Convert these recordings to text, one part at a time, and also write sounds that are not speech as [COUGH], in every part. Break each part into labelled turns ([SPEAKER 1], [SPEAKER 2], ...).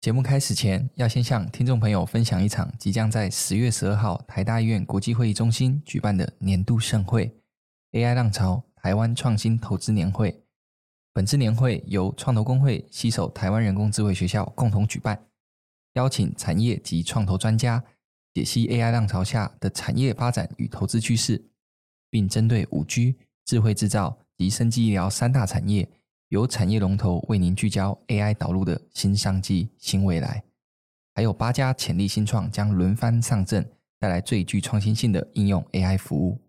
[SPEAKER 1] 节目开始前，要先向听众朋友分享一场即将在十月十二号台大医院国际会议中心举办的年度盛会 ——AI 浪潮台湾创新投资年会。本次年会由创投公会携手台湾人工智慧学校共同举办，邀请产业及创投专家解析 AI 浪潮下的产业发展与投资趋势，并针对五 G、智慧制造及生技医疗三大产业。由产业龙头为您聚焦 AI 导入的新商机、新未来，还有八家潜力新创将轮番上阵，带来最具创新性的应用 AI 服务。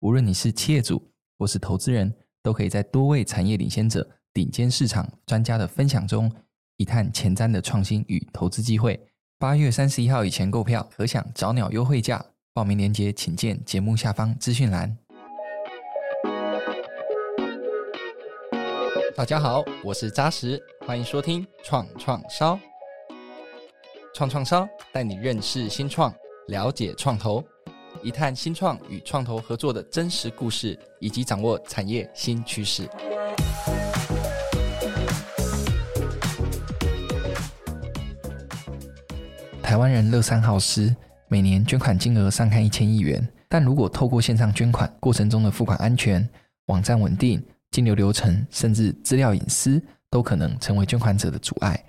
[SPEAKER 1] 无论你是企业主或是投资人，都可以在多位产业领先者、顶尖市场专家的分享中，一探前瞻的创新与投资机会。八月三十一号以前购票，可享早鸟优惠价。报名链接请见节目下方资讯栏。大家好，我是扎实，欢迎收听创创烧。创创烧带你认识新创，了解创投，一探新创与创投合作的真实故事，以及掌握产业新趋势。台湾人乐善好施，每年捐款金额上看一千亿元，但如果透过线上捐款，过程中的付款安全、网站稳定。金流流程甚至资料隐私都可能成为捐款者的阻碍。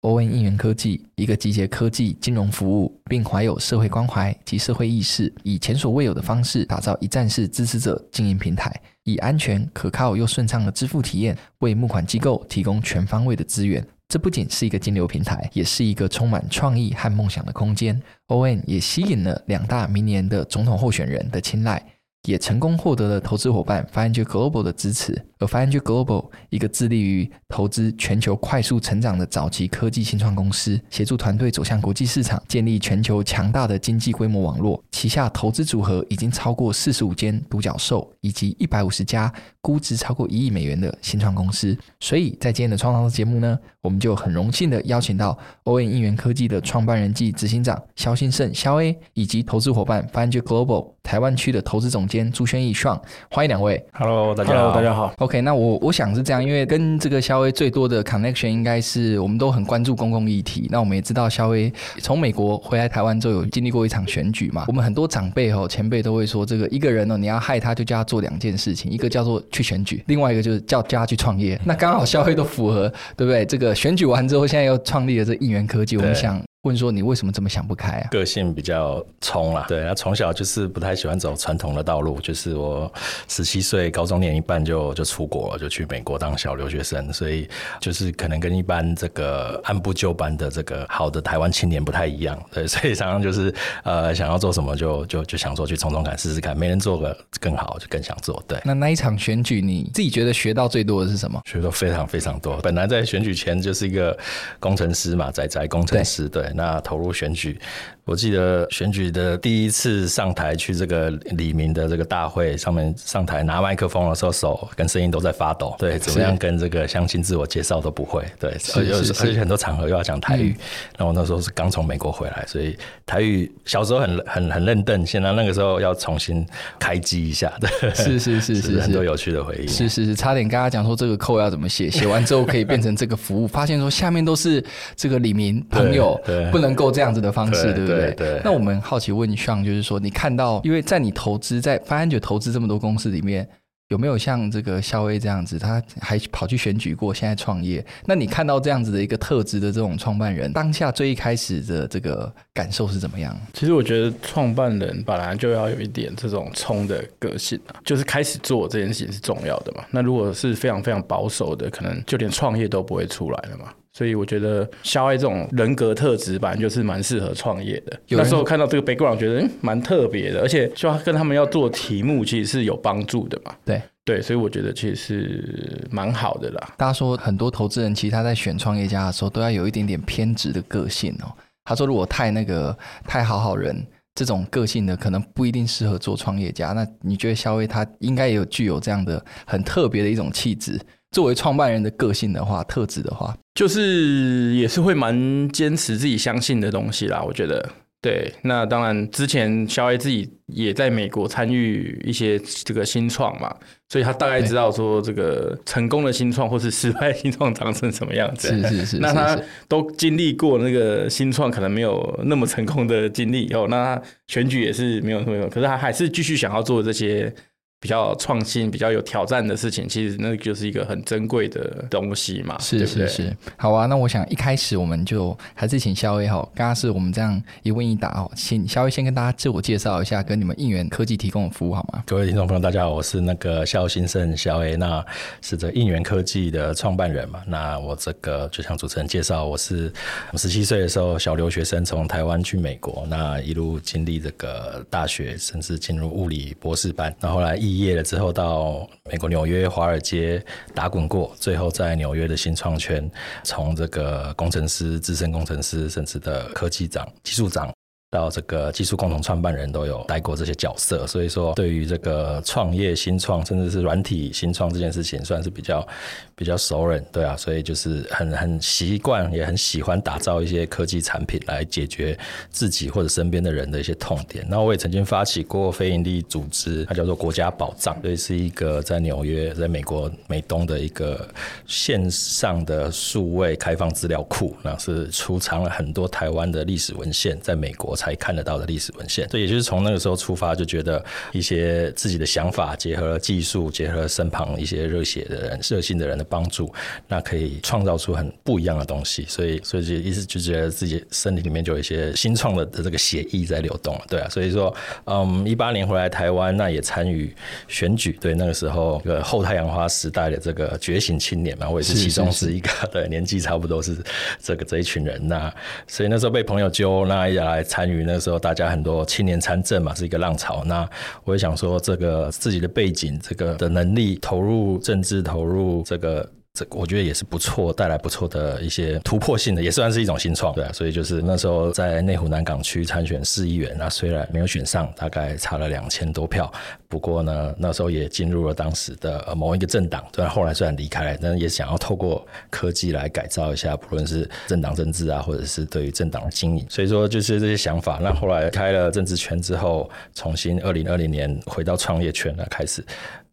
[SPEAKER 1] ON 应元科技，一个集结科技、金融服务，并怀有社会关怀及社会意识，以前所未有的方式打造一站式支持者经营平台，以安全、可靠又顺畅的支付体验，为募款机构提供全方位的资源。这不仅是一个金流平台，也是一个充满创意和梦想的空间。ON 也吸引了两大明年的总统候选人的青睐。也成功获得了投资伙伴 FiveEngine Global 的支持，而 FiveEngine Global 一个致力于投资全球快速成长的早期科技新创公司，协助团队走向国际市场，建立全球强大的经济规模网络。旗下投资组合已经超过四十五间独角兽，以及一百五十家估值超过一亿美元的新创公司。所以在今天的创创烧节目呢，我们就很荣幸的邀请到 ON 应元科技的创办人暨执行长肖兴盛肖 A，以及投资伙伴 FiveEngine Global 台湾区的投资总监朱轩毅 Sean，欢迎两位。
[SPEAKER 2] Hello，大家好，大家好。
[SPEAKER 1] OK，那我我想是这样，因为跟这个肖威最多的 connection 应该是我们都很关注公共议题。那我们也知道肖威从美国回来台湾之后，有经历过一场选举嘛。我们很多长辈哦、前辈都会说，这个一个人哦，你要害他，就叫他做两件事情，一个叫做去选举，另外一个就是叫叫他去创业。那刚好肖威都符合，对不对？这个选举完之后，现在又创立了这应元科技，我们想。问说你为什么这么想不开啊？
[SPEAKER 2] 个性比较冲啦，对，他从小就是不太喜欢走传统的道路，就是我十七岁高中念一半就就出国了，就去美国当小留学生，所以就是可能跟一般这个按部就班的这个好的台湾青年不太一样，对，[LAUGHS] 所以常常就是呃想要做什么就就就想说去冲冲看试试看，没人做个更好就更想做，对。
[SPEAKER 1] 那那一场选举你自己觉得学到最多的是什么？
[SPEAKER 2] 学到非常非常多。本来在选举前就是一个工程师嘛，仔仔工程师，对。那投入选举。我记得选举的第一次上台去这个李明的这个大会上面上台拿麦克风的时候，手跟声音都在发抖。对，怎么样跟这个相亲自我介绍都不会。对，而且而且很多场合又要讲台语。然后那时候是刚从美国回来，所以台语小时候很很很认真，现在那个时候要重新开机一下。对，
[SPEAKER 1] 是是是是，
[SPEAKER 2] 很多有趣的回忆。
[SPEAKER 1] 是是是，差点跟他讲说这个扣要怎么写，写完之后可以变成这个服务，发现说下面都是这个李明朋友，[LAUGHS] 对，不能够这样子的方式，对不对？对对。那我们。好奇问 Sean，就是说，你看到，因为在你投资在 FiveEngine 投资这么多公司里面，有没有像这个肖威这样子，他还跑去选举过，现在创业？那你看到这样子的一个特质的这种创办人，当下最一开始的这个感受是怎么样？
[SPEAKER 3] 其实我觉得创办人本来就要有一点这种冲的个性啊，就是开始做这件事情是重要的嘛。那如果是非常非常保守的，可能就连创业都不会出来了嘛。所以我觉得萧 A 这种人格特质，本来就是蛮适合创业的。那时候看到这个 background，觉得嗯蛮特别的，而且就跟他们要做题目，其实是有帮助的嘛。
[SPEAKER 1] 对
[SPEAKER 3] 对，所以我觉得其实是蛮好的啦。
[SPEAKER 1] 大家说很多投资人其实他在选创业家的时候，都要有一点点偏执的个性哦。他说如果太那个太好好人这种个性的，可能不一定适合做创业家。那你觉得肖威他应该也有具有这样的很特别的一种气质？作为创办人的个性的话，特质的话，
[SPEAKER 3] 就是也是会蛮坚持自己相信的东西啦。我觉得，对，那当然，之前肖 A 自己也在美国参与一些这个新创嘛，所以他大概知道说这个成功的新创或是失败新创长成什么样子。
[SPEAKER 1] 是是是。
[SPEAKER 3] 那他都经历过那个新创可能没有那么成功的经历以后，那他选举也是没有那么，可是他还是继续想要做这些。比较创新、比较有挑战的事情，其实那就是一个很珍贵的东西嘛。
[SPEAKER 1] 是是是，好啊。那我想一开始我们就还是请肖威哈，刚刚是我们这样一问一答哦，请肖威先跟大家自我介绍一下，跟你们应援科技提供的服务好吗？
[SPEAKER 2] 各位听众朋友，大家好，我是那个肖兴盛肖威那是这应援科技的创办人嘛。那我这个就像主持人介绍，我是十七岁的时候小留学生，从台湾去美国，那一路经历这个大学，甚至进入物理博士班，那后来毕业了之后，到美国纽约华尔街打滚过，最后在纽约的新创圈，从这个工程师、资深工程师，甚至的科技长、技术长。到这个技术共同创办人都有待过这些角色，所以说对于这个创业新创，甚至是软体新创这件事情，算是比较比较熟人，对啊，所以就是很很习惯，也很喜欢打造一些科技产品来解决自己或者身边的人的一些痛点。那我也曾经发起过非营利组织，它叫做国家宝藏，所以是一个在纽约，在美国美东的一个线上的数位开放资料库，那是储藏了很多台湾的历史文献，在美国。才看得到的历史文献，所以也就是从那个时候出发，就觉得一些自己的想法，结合了技术，结合了身旁一些热血的人、热心的人的帮助，那可以创造出很不一样的东西。所以，所以就一直就觉得自己身体里面就有一些新创的的这个血液在流动，对啊。所以说，嗯，一八年回来台湾，那也参与选举，对，那个时候个后太阳花时代的这个觉醒青年嘛，我也是其中是一个，对，年纪差不多是这个这一群人。那所以那时候被朋友揪，那也来参。于那时候，大家很多青年参政嘛，是一个浪潮。那我也想说，这个自己的背景，这个的能力，投入政治，投入这个。这我觉得也是不错，带来不错的一些突破性的，也算是一种新创，对啊。所以就是那时候在内湖南港区参选市议员，那虽然没有选上，大概差了两千多票，不过呢，那时候也进入了当时的某一个政党。对，后来虽然离开了，但也想要透过科技来改造一下，不论是政党政治啊，或者是对于政党的经营。所以说就是这些想法。那后来开了政治圈之后，重新二零二零年回到创业圈来开始。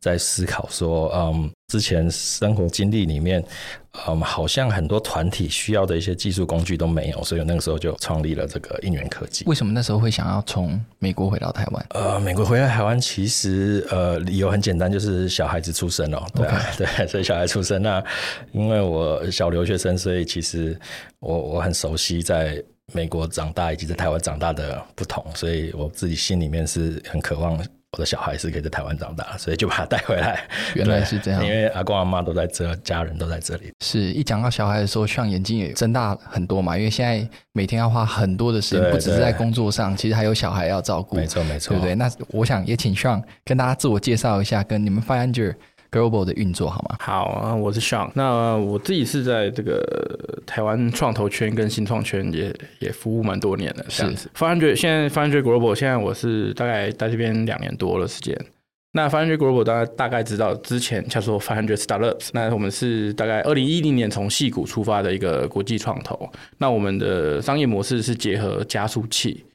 [SPEAKER 2] 在思考说，嗯，之前生活经历里面，嗯，好像很多团体需要的一些技术工具都没有，所以那个时候就创立了这个应援科技。
[SPEAKER 1] 为什么那时候会想要从美国回到台湾？
[SPEAKER 2] 呃，美国回到台湾其实呃理由很简单，就是小孩子出生哦，对. [LAUGHS] 对，所以小孩出生。那因为我小留学生，所以其实我我很熟悉在美国长大以及在台湾长大的不同，所以我自己心里面是很渴望。我的小孩是可以在台湾长大，所以就把他带回来。[LAUGHS]
[SPEAKER 1] 原来是这样，
[SPEAKER 2] 因为阿公阿妈都在这，家人都在这里。
[SPEAKER 1] 是一讲到小孩的时候，像眼睛也睁大很多嘛，因为现在每天要花很多的时间，不只是在工作上，其实还有小孩要照顾。
[SPEAKER 2] 没错，没错，
[SPEAKER 1] 对不对？那我想也请 Sean 跟大家自我介绍一下，跟你们 Five Global 的运作好吗？
[SPEAKER 3] 好啊，我是 Sean。那我自己是在这个台湾创投圈跟新创圈也也服务蛮多年的，这样子。500现在500 Global 现在我是大概在这边两年多的时间。那500 Global 大家大概知道，之前叫做500 Startups。那我们是大概二零一零年从戏谷出发的一个国际创投。那我们的商业模式是结合加速器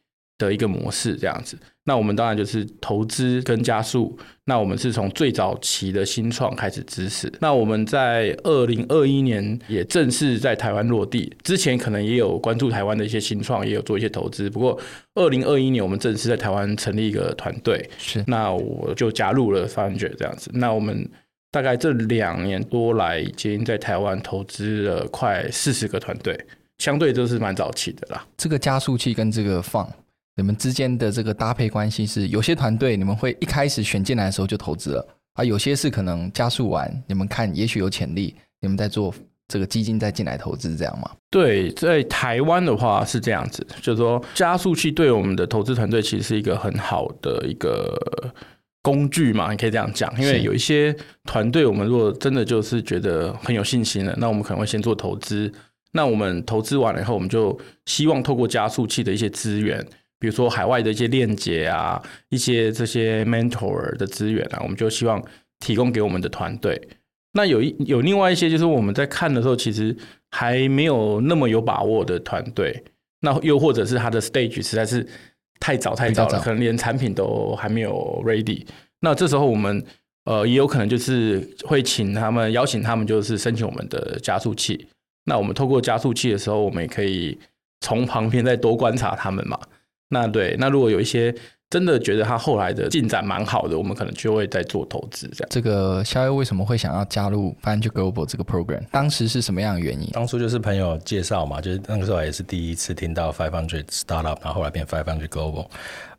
[SPEAKER 3] 的一个模式，这样子。那我们当然就是投资跟加速。那我们是从最早期的新创开始支持。那我们在二零二一年也正式在台湾落地。之前可能也有关注台湾的一些新创，也有做一些投资。不过二零二一年我们正式在台湾成立一个团队。
[SPEAKER 1] 是。
[SPEAKER 3] 那我就加入了 Founder 这样子。那我们大概这两年多来，已经在台湾投资了快四十个团队，相对都是蛮早期的啦。
[SPEAKER 1] 这个加速器跟这个放。你们之间的这个搭配关系是，有些团队你们会一开始选进来的时候就投资了啊，有些是可能加速完，你们看也许有潜力，你们在做这个基金再进来投资这样吗？
[SPEAKER 3] 对，在台湾的话是这样子，就是说加速器对我们的投资团队其实是一个很好的一个工具嘛，你可以这样讲，因为有一些团队我们如果真的就是觉得很有信心了，那我们可能会先做投资，那我们投资完了以后，我们就希望透过加速器的一些资源。比如说海外的一些链接啊，一些这些 mentor 的资源啊，我们就希望提供给我们的团队。那有一有另外一些，就是我们在看的时候，其实还没有那么有把握的团队。那又或者是他的 stage 实在是太早太早了，早可能连产品都还没有 ready。那这时候我们呃也有可能就是会请他们邀请他们，就是申请我们的加速器。那我们透过加速器的时候，我们也可以从旁边再多观察他们嘛。那对，那如果有一些真的觉得他后来的进展蛮好的，我们可能就会再做投资这样。
[SPEAKER 1] 这个肖优为什么会想要加入 f i n d Global 这个 program？当时是什么样的原因？
[SPEAKER 2] 当初就是朋友介绍嘛，就是那个时候也是第一次听到 Five Hundred Startup，然后后来变 Five Hundred Global。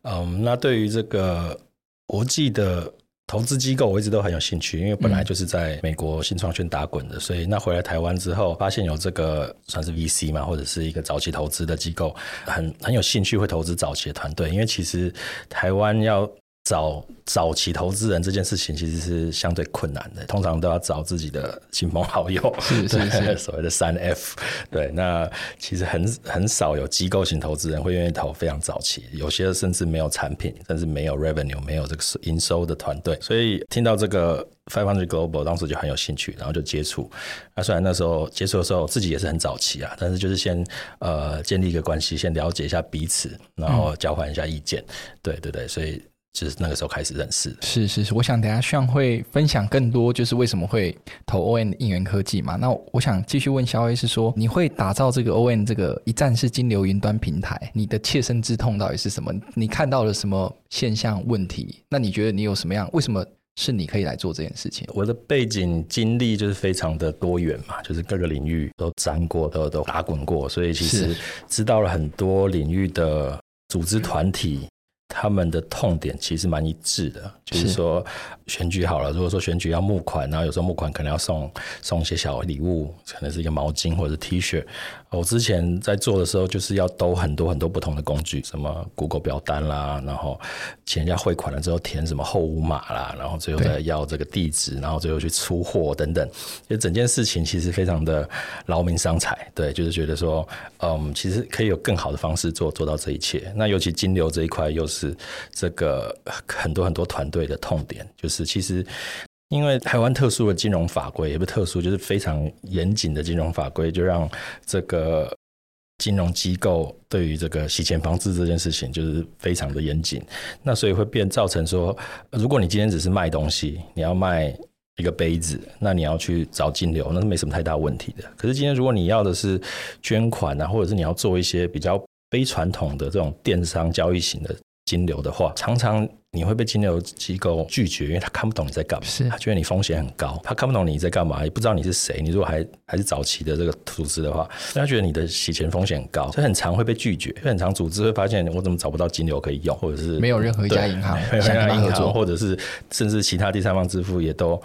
[SPEAKER 2] 嗯，那对于这个国际的。投资机构我一直都很有兴趣，因为本来就是在美国新创圈打滚的，所以那回来台湾之后，发现有这个算是 VC 嘛，或者是一个早期投资的机构，很很有兴趣会投资早期的团队，因为其实台湾要。找早期投资人这件事情其实是相对困难的，通常都要找自己的亲朋好友，[LAUGHS]
[SPEAKER 1] 是是是，
[SPEAKER 2] 所谓的三 F。对，那其实很很少有机构型投资人会愿意投非常早期，有些甚至没有产品，甚至没有 revenue，没有这个营收的团队。所以听到这个 Five Hundred Global，当时就很有兴趣，然后就接触。那虽然那时候接触的时候自己也是很早期啊，但是就是先呃建立一个关系，先了解一下彼此，然后交换一下意见。嗯、对对对，所以。就是那个时候开始认识的。
[SPEAKER 1] 是是是，我想等下 Sean 会分享更多，就是为什么会投 ON 应援科技嘛。那我想继续问肖威是说，你会打造这个 ON 这个一站式金流云端平台，你的切身之痛到底是什么？你看到了什么现象问题？那你觉得你有什么样？为什么是你可以来做这件事情？
[SPEAKER 2] 我的背景经历就是非常的多元嘛，就是各个领域都沾过，都都打滚过，所以其实知道了很多领域的组织团体。他们的痛点其实蛮一致的，就是说选举好了，如果说选举要募款，然后有时候募款可能要送送一些小礼物，可能是一个毛巾或者是 T 恤。我之前在做的时候，就是要兜很多很多不同的工具，什么 Google 表单啦，然后请人家汇款了之后填什么后五码啦，然后最后再要这个地址，然后最后去出货等等，就整件事情其实非常的劳民伤财。对，就是觉得说，嗯，其实可以有更好的方式做做到这一切。那尤其金流这一块，又是是这个很多很多团队的痛点，就是其实。因为台湾特殊的金融法规，也不特殊，就是非常严谨的金融法规，就让这个金融机构对于这个洗钱防治这件事情就是非常的严谨。那所以会变造成说，如果你今天只是卖东西，你要卖一个杯子，那你要去找金流，那是没什么太大问题的。可是今天如果你要的是捐款啊，或者是你要做一些比较非传统的这种电商交易型的金流的话，常常。你会被金流机构拒绝，因为他看不懂你在干嘛，
[SPEAKER 1] 是
[SPEAKER 2] 他觉得你风险很高，他看不懂你在干嘛，也不知道你是谁。你如果还还是早期的这个组织的话，他觉得你的洗钱风险很高，所以很常会被拒绝。很常组织会发现，我怎么找不到金流可以用，或者是
[SPEAKER 1] 没有任何一家银行
[SPEAKER 2] 想跟他银行，或者是甚至其他第三方支付也都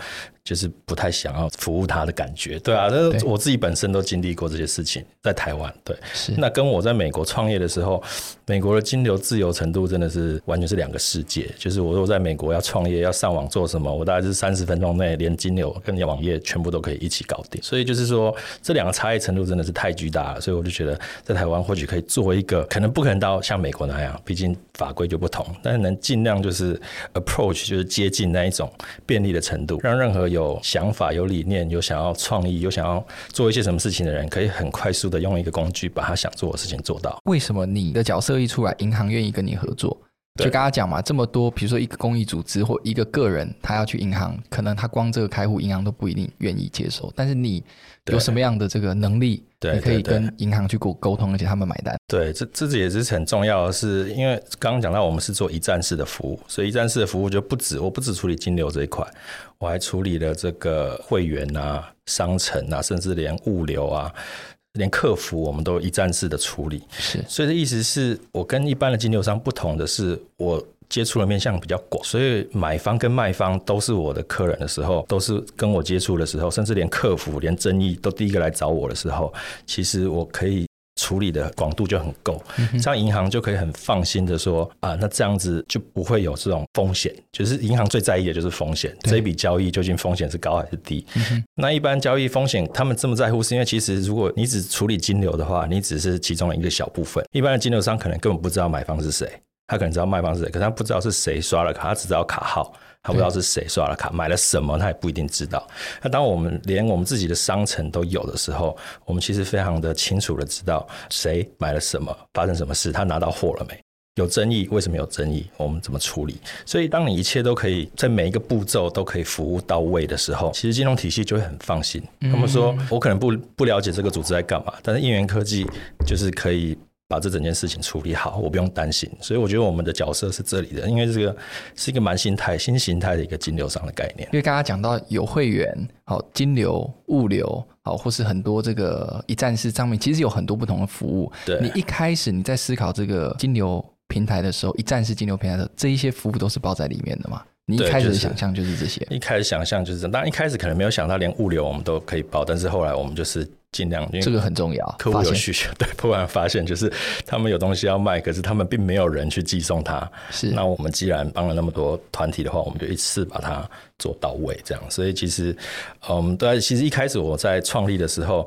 [SPEAKER 2] 就是不太想要服务他的感觉。对啊，那我自己本身都经历过这些事情，在台湾。对，
[SPEAKER 1] 是
[SPEAKER 2] 那跟我在美国创业的时候，美国的金流自由程度真的是完全是两个世界。就是我如果在美国要创业要上网做什么，我大概是三十分钟内连金流跟网页全部都可以一起搞定。所以就是说这两个差异程度真的是太巨大了。所以我就觉得在台湾或许可以做一个，可能不可能到像美国那样，毕竟法规就不同，但是能尽量就是 approach 就是接近那一种便利的程度，让任何有想法、有理念、有想要创意、有想要做一些什么事情的人，可以很快速的用一个工具把他想做的事情做到。
[SPEAKER 1] 为什么你的角色一出来，银行愿意跟你合作？就刚刚讲嘛，这么多，比如说一个公益组织或一个个人，他要去银行，可能他光这个开户，银行都不一定愿意接受。但是你有什么样的这个能力，你可以跟银行去沟沟通，而且他们买单。
[SPEAKER 2] 对，这这也是很重要的是，因为刚刚讲到我们是做一站式的服务，所以一站式的服务就不止我不止处理金流这一块，我还处理了这个会员啊、商城啊，甚至连物流啊。连客服我们都一站式的处理，
[SPEAKER 1] 是，
[SPEAKER 2] 所以的意思是我跟一般的经销商不同的是，我接触的面向比较广，所以买方跟卖方都是我的客人的时候，都是跟我接触的时候，甚至连客服连争议都第一个来找我的时候，其实我可以。处理的广度就很够，这样银行就可以很放心的说啊，那这样子就不会有这种风险。就是银行最在意的就是风险，这一笔交易究竟风险是高还是低？那一般交易风险他们这么在乎，是因为其实如果你只处理金流的话，你只是其中的一个小部分。一般的金流商可能根本不知道买方是谁，他可能知道卖方是谁，可是他不知道是谁刷了卡，他只知道卡号，他不知道是谁刷了卡，买了什么他也不一定知道。那当我们连我们自己的商城都有的时候，我们其实非常的清楚的知道谁买了什么，发生什么事，他拿到货了没？有争议，为什么有争议？我们怎么处理？所以，当你一切都可以在每一个步骤都可以服务到位的时候，其实金融体系就会很放心。他们说，我可能不不了解这个组织在干嘛，但是应援科技就是可以。把这整件事情处理好，我不用担心，所以我觉得我们的角色是这里的，因为这个是一个蛮新态、新形态的一个金流上的概念。
[SPEAKER 1] 因为刚刚讲到有会员、好金流、物流、好或是很多这个一站式上面，其实有很多不同的服务。
[SPEAKER 2] 对，
[SPEAKER 1] 你一开始你在思考这个金流平台的时候，一站式金流平台的这一些服务都是包在里面的嘛？你一开始的想象就是这些。
[SPEAKER 2] 就是、一开始想象就是这样，当然一开始可能没有想到连物流我们都可以包，但是后来我们就是。尽量，因为这个很重要。客户有需求，[LAUGHS] 对，突然发现就是他们有东西要卖，可是他们并没有人去寄送它。是，那我们既然帮了那么多团体的话，我们就一次把它做到位，这样。所以其实，嗯，对，其实一开始我在创立的时候，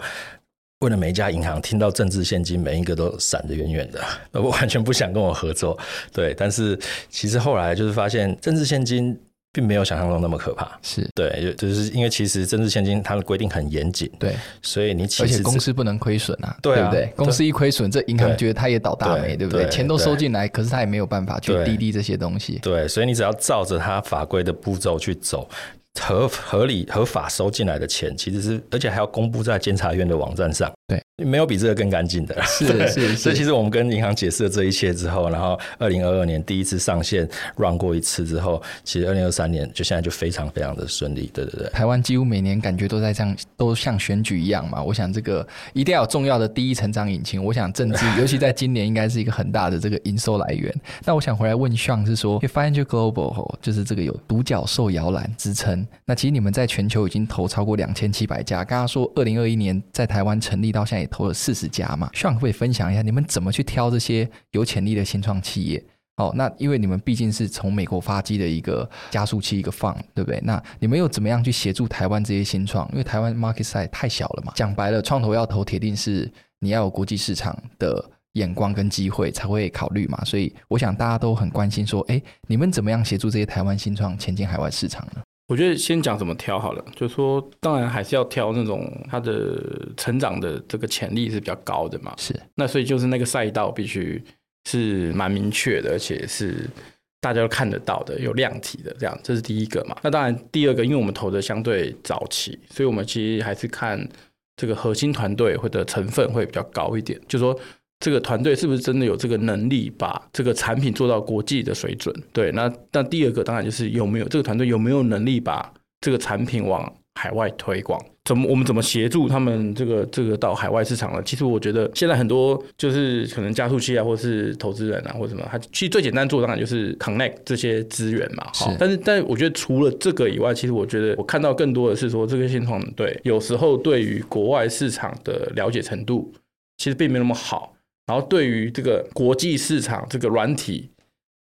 [SPEAKER 2] 为了每一家银行，听到政治现金，每一个都闪得远远的，[LAUGHS] 我完全不想跟我合作。对，但是其实后来就是发现政治现金。并没有想象中那么可怕，是对，就是因为其实政治现金它的规定很严谨，对，所以你其实而
[SPEAKER 1] 且公司不能亏损啊，对，对不对？公司一亏损，这银行觉得他也倒大霉，对，对不对？钱都收进来，可是他也没有办法去滴滴这些东西，
[SPEAKER 2] 对，所以你只要照着他法规的步骤去走。合合理合法收进来的钱，其实是而且还要公布在监察院的网站上。对，没有比这个更干净的了。是是是。所以其实我们跟银行解释了这一切之后，然后二零二二年第一次上线 run 过一次之后，其实二零二三年就现在就非常非常的顺利。对对对。
[SPEAKER 1] 台湾几乎每年感觉都在这样，都像选举一样嘛。我想这个一定要有重要的第一成长引擎。我想政治，[LAUGHS] 尤其在今年，应该是一个很大的这个营收来源。那我想回来问 Sean 是说，Financial Global 就是这个有独角兽摇篮支撑。那其实你们在全球已经投超过两千七百家。刚刚说二零二一年在台湾成立到到现在也投了四十家嘛，Sean 可不可以分享一下你们怎么去挑这些有潜力的新创企业？哦，那因为你们毕竟是从美国发迹的一个加速器，一个 fun 对不对？那你们又怎么样去协助台湾这些新创？因为台湾 market size 太小了嘛。讲白了，创投要投，铁定是你要有国际市场的眼光跟机会才会考虑嘛。所以我想大家都很关心说，哎，你们怎么样协助这些台湾新创前进海外市场呢？
[SPEAKER 3] 我觉得先讲怎么挑好了，就是说，当然还是要挑那种它的成长的这个潜力是比较高的嘛。是，那所以就是那个赛道必须是蛮明确的，而且是大家都看得到的，有量体的这样，这是第一个嘛。那当然第二个，因为我们投的相对早期，所以我们其实还是看这个核心团队或者成分会比较高一点，就是说。这个团队是不是真的有这个能力把这个产品做到国际的水准？对，那那第二个当然就是有没有这个团队有没有能力把这个产品往海外推广？怎么我们怎么协助他们这个这个到海外市场呢？其实我觉得现在很多就是可能加速器啊，或是投资人啊，或什么，他其实最简单做当然就是 connect 这些资源嘛。好，但是但是我觉得除了这个以外，其实我觉得我看到更多的是说，这个新创团队有时候对于国外市场的了解程度其实并没那么好。然后对于这个国际市场，这个软体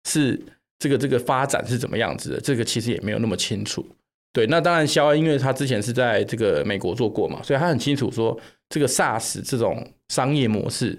[SPEAKER 3] 是这个这个发展是怎么样子的，这个其实也没有那么清楚。对，那当然肖恩，因为他之前是在这个美国做过嘛，所以他很清楚说这个 SaaS 这种商业模式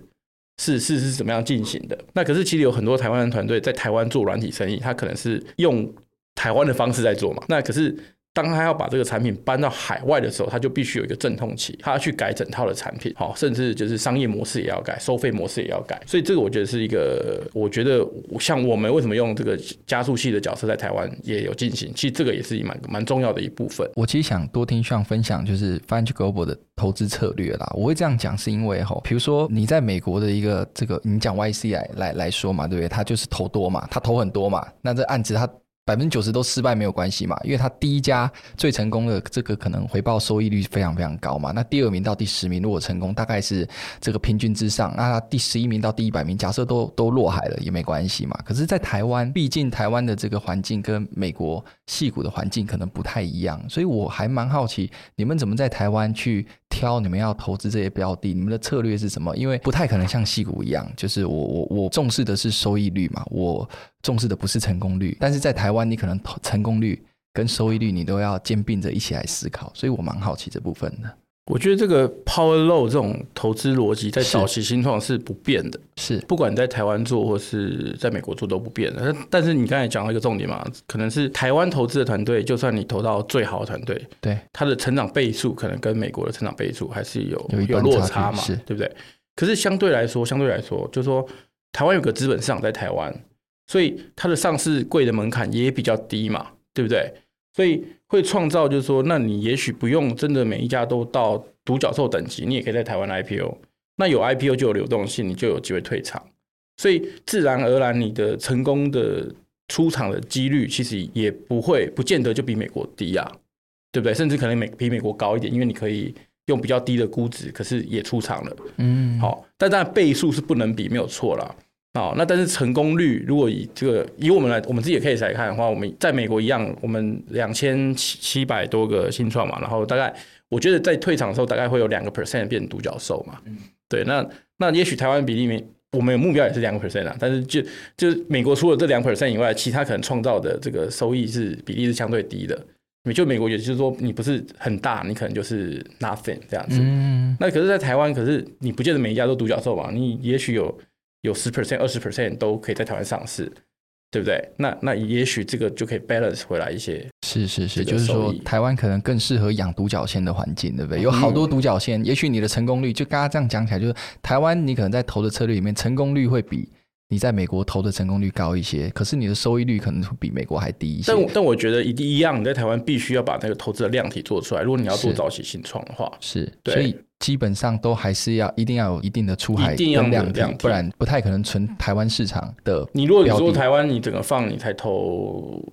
[SPEAKER 3] 是是是怎么样进行的。那可是其实有很多台湾的团队在台湾做软体生意，他可能是用台湾的方式在做嘛。那可是。当他要把这个产品搬到海外的时候，他就必须有一个阵痛期，他要去改整套的产品，好，甚至就是商业模式也要改，收费模式也要改。所以这个我觉得是一个，我觉得像我们为什么用这个加速器的角色在台湾也有进行，其实这个也是蛮蛮重要的一部分。
[SPEAKER 1] 我其实想多听像分享，就是 f a n c h Global 的投资策略啦。我会这样讲，是因为哈，比如说你在美国的一个这个，你讲 YC 来来来说嘛，对不对？他就是投多嘛，他投很多嘛，那这案子他。百分之九十都失败没有关系嘛，因为他第一家最成功的这个可能回报收益率非常非常高嘛。那第二名到第十名如果成功，大概是这个平均之上。那他第十一名到第一百名，假设都都落海了也没关系嘛。可是，在台湾，毕竟台湾的这个环境跟美国矽谷的环境可能不太一样，所以我还蛮好奇你们怎么在台湾去挑你们要投资这些标的，你们的策略是什么？因为不太可能像戏股一样，就是我我我重视的是收益率嘛，我。重视的不是成功率，但是在台湾，你可能成功率跟收益率你都要兼并着一起来思考，所以我蛮好奇这部分的。
[SPEAKER 3] 我觉得这个 power low 这种投资逻辑在早期新创是不变的，
[SPEAKER 1] 是
[SPEAKER 3] 不管你在台湾做或是在美国做都不变的。但是你刚才讲到一个重点嘛，可能是台湾投资的团队，就算你投到最好的团队，
[SPEAKER 1] 对
[SPEAKER 3] 它的成长倍数可能跟美国的成长倍数还是有
[SPEAKER 1] 有
[SPEAKER 3] 有落差嘛，
[SPEAKER 1] 是
[SPEAKER 3] 对不对？可是相对来说，相对来说，就是说台湾有个资本市场在台湾，所以它的上市柜的门槛也比较低嘛，对不对？所以。会创造，就是说，那你也许不用真的每一家都到独角兽等级，你也可以在台湾 IPO。那有 IPO 就有流动性，你就有机会退场，所以自然而然你的成功的出场的几率其实也不会不见得就比美国低啊，对不对？甚至可能美比美国高一点，因为你可以用比较低的估值，可是也出场了。嗯，好，但当然倍数是不能比，没有错啦。哦，那但是成功率，如果以这个以我们来，我们自己也可以来看的话，我们在美国一样，我们两千七七百多个新创嘛，然后大概我觉得在退场的时候，大概会有两个 percent 变独角兽嘛。嗯，对，那那也许台湾比例没，我们有目标也是两个 percent 啊，但是就就是美国除了这两 percent 以外，其他可能创造的这个收益是比例是相对低的。就美国也就是说，你不是很大，你可能就是 nothing 这样子。嗯，那可是，在台湾，可是你不见得每一家都独角兽嘛，你也许有。有十 percent、二十 percent 都可以在台湾上市，对不对？那那也许这个就可以 balance 回来一些。
[SPEAKER 1] 是是是，就是说台湾可能更适合养独角仙的环境，对不对？有好多独角仙，嗯、也许你的成功率就刚刚这样讲起来，就是台湾你可能在投的策略里面成功率会比你在美国投的成功率高一些，可是你的收益率可能会比美国还低一些。
[SPEAKER 3] 但但我觉得一定一样，你在台湾必须要把那个投资的量体做出来。如果你要做早期新创的话，
[SPEAKER 1] 是，所以。基本上都还是要一定要有一定的出海量体，不然不太可能存台湾市场的。
[SPEAKER 3] 你如果你说台湾，你整个放你才投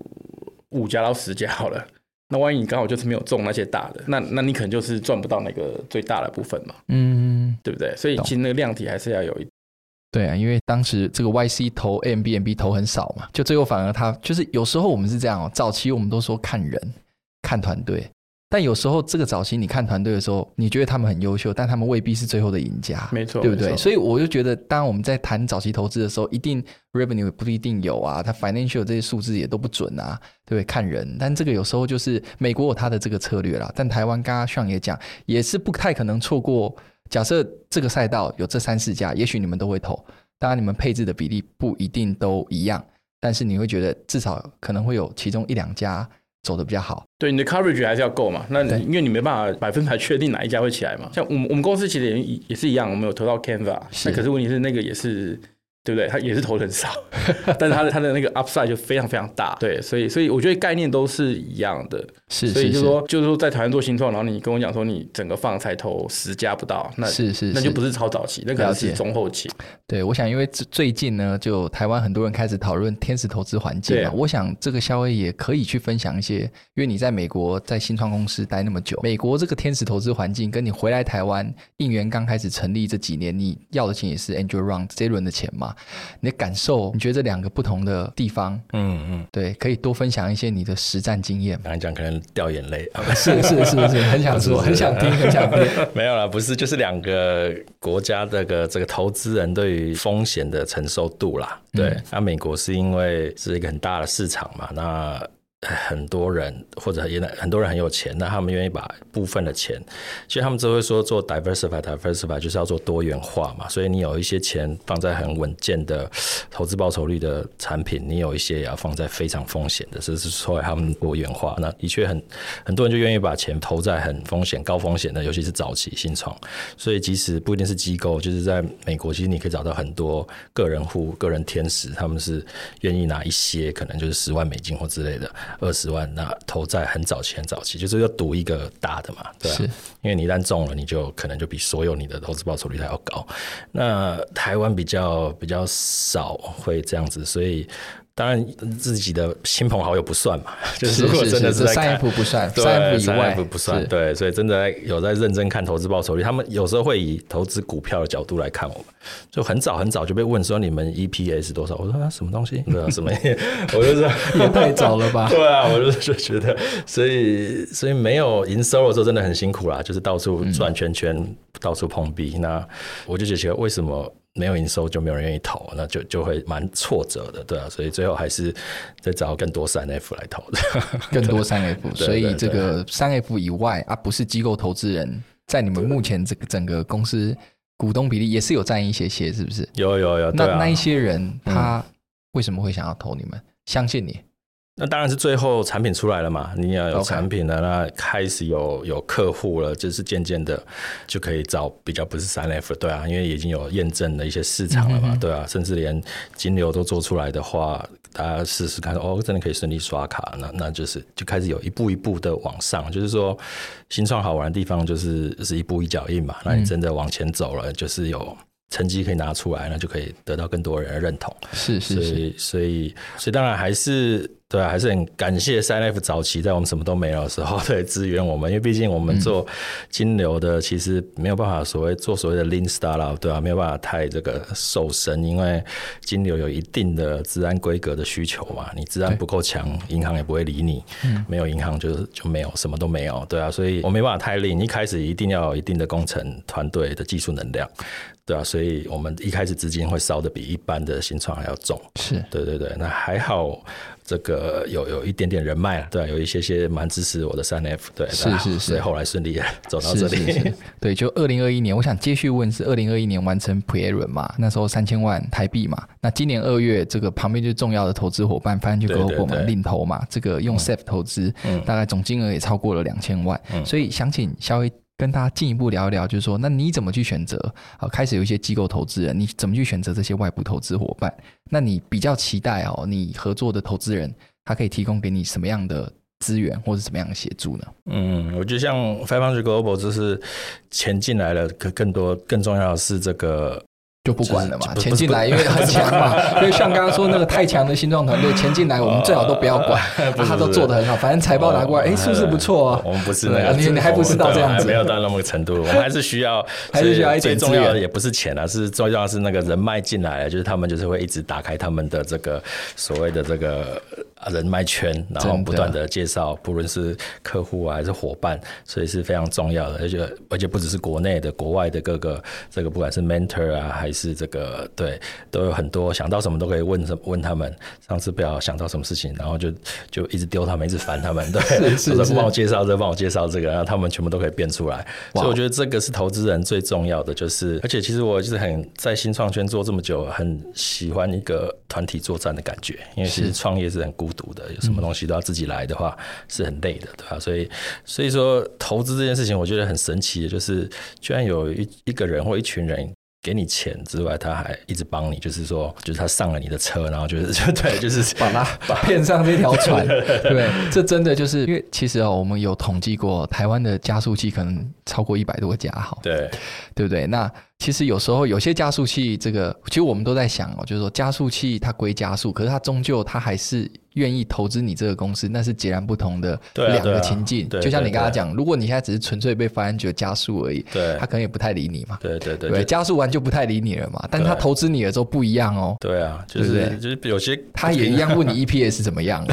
[SPEAKER 3] 五家到十家好了，那万一你刚好就是没有中那些大的，那那你可能就是赚不到那个最大的部分嘛，嗯，对不对？所以其实那个量体还是要有一。
[SPEAKER 1] 对啊，因为当时这个 YC 投 AMBNB 投很少嘛，就最后反而他就是有时候我们是这样哦，早期我们都说看人看团队。但有时候这个早期你看团队的时候，你觉得他们很优秀，但他们未必是最后的赢家，
[SPEAKER 3] 没错，
[SPEAKER 1] 对不
[SPEAKER 3] 对？
[SPEAKER 1] 所以我就觉得，当我们在谈早期投资的时候，一定 revenue 不一定有啊，它 financial 这些数字也都不准啊，对不对？看人，但这个有时候就是美国有它的这个策略啦，但台湾刚刚 Sean 也讲，也是不太可能错过。假设这个赛道有这三四家，也许你们都会投，当然你们配置的比例不一定都一样，但是你会觉得至少可能会有其中一两家。走的比较好，
[SPEAKER 3] 对，你的 coverage 还是要够嘛？那你因为你没办法百分百确定哪一家会起来嘛？像我们我们公司其实也也是一样，我们有投到 Canva，那可是问题是那个也是。对不对？他也是投的很少，[LAUGHS] 但是他的他的那个 upside 就非常非常大。对，所以所以我觉得概念都是一样的。
[SPEAKER 1] 是，
[SPEAKER 3] 所以就是说，就是说在台湾做新创，然后你跟我讲说你整个放才投十家不到，那
[SPEAKER 1] 是是，
[SPEAKER 3] 那就不是超早期，那可能是中后期。
[SPEAKER 1] 对，我想因为最近呢，就台湾很多人开始讨论天使投资环境嘛，啊、我想这个肖威也可以去分享一些，因为你在美国在新创公司待那么久，美国这个天使投资环境跟你回来台湾应援刚开始成立这几年，你要的钱也是 Angel Round 这一轮的钱嘛。你的感受，你觉得这两个不同的地方，嗯嗯，对，可以多分享一些你的实战经验。
[SPEAKER 2] 刚才讲可能掉眼泪，[LAUGHS]
[SPEAKER 1] 是是是是，很想说，[LAUGHS] 很想听，很想听。[LAUGHS]
[SPEAKER 2] 没有了，不是，就是两个国家这个这个投资人对于风险的承受度啦。对，那美国是因为是一个很大的市场嘛，那。很多人或者也很多人很有钱，那他们愿意把部分的钱，其实他们只会说做 diversify，diversify 就是要做多元化嘛。所以你有一些钱放在很稳健的投资报酬率的产品，你有一些也要放在非常风险的，这是说他们多元化。那的确很很多人就愿意把钱投在很风险、高风险的，尤其是早期新创。所以即使不一定是机构，就是在美国，其实你可以找到很多个人户、个人天使，他们是愿意拿一些，可能就是十万美金或之类的。二十万，那投在很早期、很早期，就是要赌一个大的嘛，对吧？是，因为你一旦中了，你就可能就比所有你的投资报酬率还要高。那台湾比较比较少会这样子，所以。当然，自己的亲朋好友不算嘛，[LAUGHS] 就是如果真的是在看，
[SPEAKER 1] 三 F 不算，
[SPEAKER 2] 对，
[SPEAKER 1] 三 F 以外
[SPEAKER 2] 不算，对，所以真的有在认真看投资报酬率，他们有时候会以投资股票的角度来看我们，就很早很早就被问说你们 EPS 多少，我说啊什么东西，对啊什么，[LAUGHS] 我就说 [LAUGHS]
[SPEAKER 1] 也太早了吧，
[SPEAKER 2] 对啊，我就就觉得，所以所以没有营收的时候真的很辛苦啦，就是到处转圈圈，嗯、到处碰壁，那我就觉得为什么？没有营收就没有人愿意投，那就就会蛮挫折的，对啊，所以最后还是再找更多三 F 来投的，[LAUGHS]
[SPEAKER 1] 更多三 F，所以这个三 F 以外啊，不是机构投资人在你们目前这个整个公司股东比例也是有占一些些，是不是？
[SPEAKER 2] 有有有。
[SPEAKER 1] 那、
[SPEAKER 2] 啊、
[SPEAKER 1] 那一些人他为什么会想要投你们？嗯、相信你？
[SPEAKER 2] 那当然是最后产品出来了嘛，你要有产品了.那开始有有客户了，就是渐渐的就可以找比较不是三 F 对啊，因为已经有验证的一些市场了嘛，对啊，甚至连金流都做出来的话，大家试试看，哦，真的可以顺利刷卡，那那就是就开始有一步一步的往上，就是说新创好玩的地方就是是一步一脚印嘛，那你真的往前走了，就是有。成绩可以拿出来，那就可以得到更多人的认同。
[SPEAKER 1] 是是是，
[SPEAKER 2] 所以所以，所以当然还是对啊，还是很感谢三 F 早期在我们什么都没有的时候对支援我们，因为毕竟我们做金流的，其实没有办法所谓做所谓的 Lean Startup，对啊，没有办法太这个瘦身，因为金流有一定的治安规格的需求嘛，你治安不够强，银行也不会理你，嗯、没有银行就就没有什么都没有，对啊，所以我没办法太 Lean，一开始一定要有一定的工程团队的技术能量。对啊，所以我们一开始资金会烧的比一般的新创还要重。
[SPEAKER 1] 是，
[SPEAKER 2] 对对对，那还好，这个有有一点点人脉，对、啊，有一些些蛮支持我的三 F，对，
[SPEAKER 1] 是是是，
[SPEAKER 2] 所以后来顺利走到这里。
[SPEAKER 1] 是是是 [LAUGHS] 对，就二零二一年，我想接续问是二零二一年完成 Pre-A 嘛？那时候三千万台币嘛。那今年二月，这个旁边就是重要的投资伙伴 Financial Global 嘛，领投嘛，这个用 SAFE 投资，嗯、大概总金额也超过了两千万。嗯、所以想请萧玮。跟他进一步聊一聊，就是说，那你怎么去选择？啊，开始有一些机构投资人，你怎么去选择这些外部投资伙伴？那你比较期待哦，你合作的投资人他可以提供给你什么样的资源或者什么样的协助呢？
[SPEAKER 2] 嗯，我觉得像 Five Hundred Global 就是钱进来了，可更多更重要的是这个。
[SPEAKER 1] 就不管了嘛，钱进来因为很强嘛，[LAUGHS] 因为像刚刚说那个太强的新创团队，钱进来我们最好都不要管，[LAUGHS] 他都做得很好，反正财报拿过来，哎，是不是不错啊？
[SPEAKER 2] 我们不是那样，
[SPEAKER 1] 你你还不是到这样子，
[SPEAKER 2] 没有到那么个程度，我们还是需要，[LAUGHS]
[SPEAKER 1] 还是需要一点。
[SPEAKER 2] 最重要的也不是钱啊，是重要的是那个人脉进来了，就是他们就是会一直打开他们的这个所谓的这个。人脉圈，然后不断的介绍，不论是客户啊还是伙伴，所以是非常重要的。而且而且不只是国内的，国外的各个这个不管是 mentor 啊，还是这个对，都有很多想到什么都可以问什问他们。上次不要想到什么事情，然后就就一直丢他们，一直烦他们，对，是是 [LAUGHS] 是，帮我介绍这个，帮我介绍这个，然后他们全部都可以变出来。所以我觉得这个是投资人最重要的，就是而且其实我就是很在新创圈做这么久，很喜欢一个团体作战的感觉，因为其实创业是很孤。独的，有什么东西都要自己来的话，嗯、是很累的，对吧？所以，所以说投资这件事情，我觉得很神奇的，就是居然有一一个人或一群人给你钱之外，他还一直帮你，就是说，就是他上了你的车，然后就是就对，就是 [LAUGHS] 把他骗上这条船，[LAUGHS] 对，这真的就是因为其实哦，我们有统计过，台湾的加速器可能超过一百多家，好，对，对不对？那其实有时候有些加速器，这个其实我们都在想哦，就是说加速器它归加速，可是它终究它还是。愿意投资你这个公司，那是截然不同的两个情境。就像你刚刚讲，如果你现在只是纯粹被 Financial 加速而已，对，他可能也不太理你嘛。对对对，加速完就不太理你了嘛。但他投资你了之后不一样哦。对啊，就是就是有些他也一样问你 EPS 怎么样。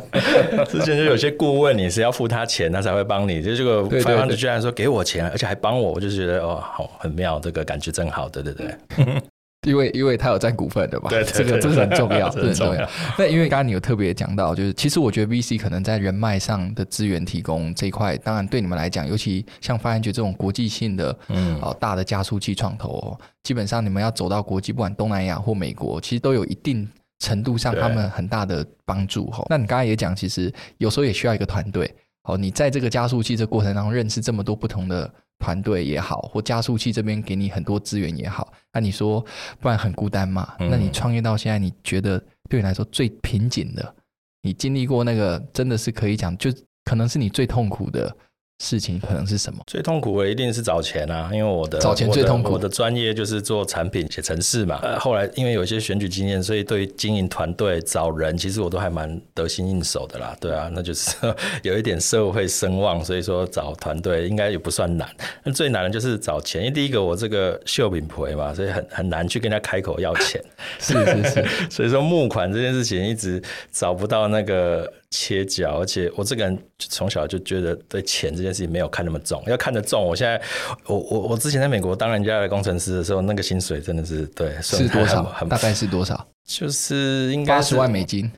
[SPEAKER 2] [LAUGHS] 之前就有些顾问你是要付他钱，他才会帮你。就这个 Financial 居然说给我钱，而且还帮我，我就觉得哦，好很妙，这个感觉真好。对对对。[LAUGHS] 因为因为他有占股份的嘛，对，对，对，这个这是很重要，这很重要。那因为刚刚你有特别讲到，就是其实我觉得 VC 可能在人脉上的资源提供这一块，当然对你们来讲，尤其像 Five Hundred 这种国际性的，嗯，哦大的加速器创投，基本上你们要走到国际，不管东南亚或美国，其实都有一定程度上他们很大的帮助。那你刚才也讲，其实有时候也需要一个团队。好，你在这个加速器这过程当中认识这么多不同的。团队也好，或加速器这边给你很多资源也好，那你说不然很孤单嘛？嗯、那你创业到现在，你觉得对你来说最瓶颈的，你经历过那个真的是可以讲，就可能是你最痛苦的。事情可能是什么？最痛苦的一定是找钱啊！因为我的找钱最痛苦。我的专业就是做产品、写程式嘛。呃，后来因为有一些选举经验，所以对于经营团队、找人，其实我都还蛮得心应手的啦。对啊，那就是 [LAUGHS] 有一点社会声望，所以说找团队应该也不算难。那最难的就是找钱，因为第一个我这个秀品婆嘛，所以很很难去跟他开口要钱。是 [LAUGHS] 是是，[LAUGHS] 所以说募款这件事情一直找不到那个。切角，而且我这个人从小就觉得对钱这件事情没有看那么重，要看得重。我现在，我我我之前在美国当人家的工程师的时候，那个薪水真的是对，是多少？大概是多少？就是应该八十万美金。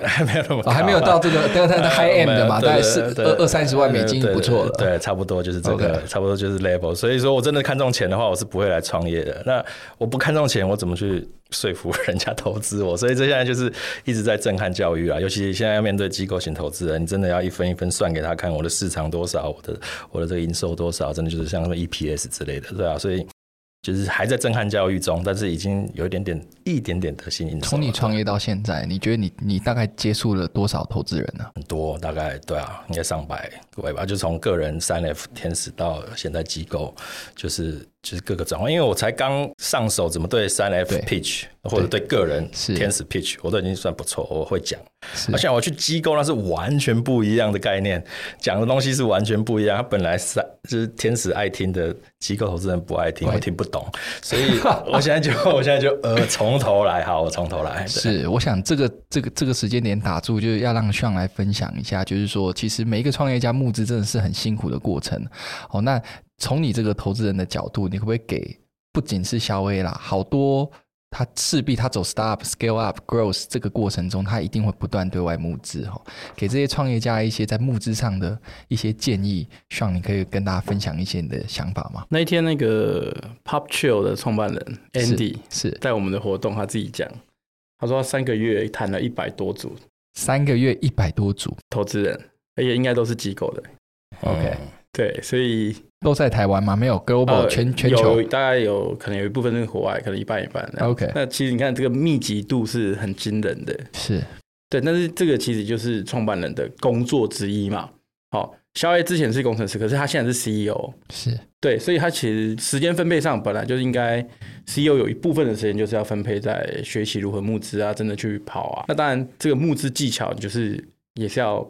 [SPEAKER 2] [LAUGHS] 还没有那么高，
[SPEAKER 1] 还没有到这个，但是 high end 的嘛，大概是二二三十万美金不错了。
[SPEAKER 2] 对，差不多就是这个，差不多就是 level。所以说我真的看中钱的话，我是不会来创业的。那我不看中钱，我怎么去说服人家投资我？所以这现在就是一直在震撼教育啊，尤其现在要面对机构型投资人，你真的要一分一分算给他看，我的市场多少，我的我的这个营收多少，真的就是像什么 EPS 之类的，对啊，所以。就是还在震撼教育中，但是已经有一点点、一点点的新因素。
[SPEAKER 1] 从你创业到现在，你觉得你你大概接触了多少投资人呢？
[SPEAKER 2] 很多，大概对啊，应该上百位吧。就从个人三 F 天使到现在机构，就是。就是各个转换，因为我才刚上手怎么对三 F pitch 或者对个人天使 pitch，我都已经算不错，我会讲。而且我去机构那是完全不一样的概念，讲的东西是完全不一样。他本来三就是天使爱听的，机构投资人不爱听，我听不懂。所以我现在就我现在就呃从头来，好，我从头来。
[SPEAKER 1] 是，我想这个这个这个时间点打住，就是要让 Sean 来分享一下，就是说其实每一个创业家募资真的是很辛苦的过程。哦，那。从你这个投资人的角度，你可不可以给不仅是小 A 啦，好多他势必他走 startup scale up growth 这个过程中，他一定会不断对外募资哈，给这些创业家一些在募资上的一些建议，希望你可以跟大家分享一些你的想法吗？
[SPEAKER 3] 那一天那个 Pop Chill 的创办人 Andy
[SPEAKER 1] 是在
[SPEAKER 3] 我们的活动，他自己讲，他说他三个月谈了一百多组，
[SPEAKER 1] 三个月一百多组
[SPEAKER 3] 投资人，而且应该都是机构的。
[SPEAKER 1] OK，
[SPEAKER 3] 对，所以。
[SPEAKER 1] 都在台湾吗？没有，global 全、呃、全球
[SPEAKER 3] 大概有可能有一部分是国外，可能一半一半。
[SPEAKER 1] OK，
[SPEAKER 3] 那其实你看这个密集度是很惊人的，
[SPEAKER 1] 是
[SPEAKER 3] 对，但是这个其实就是创办人的工作之一嘛。好，肖 A 之前是工程师，可是他现在是 CEO，
[SPEAKER 1] 是
[SPEAKER 3] 对，所以他其实时间分配上本来就应该 CEO 有一部分的时间就是要分配在学习如何募资啊，真的去跑啊。那当然，这个募资技巧就是也是要。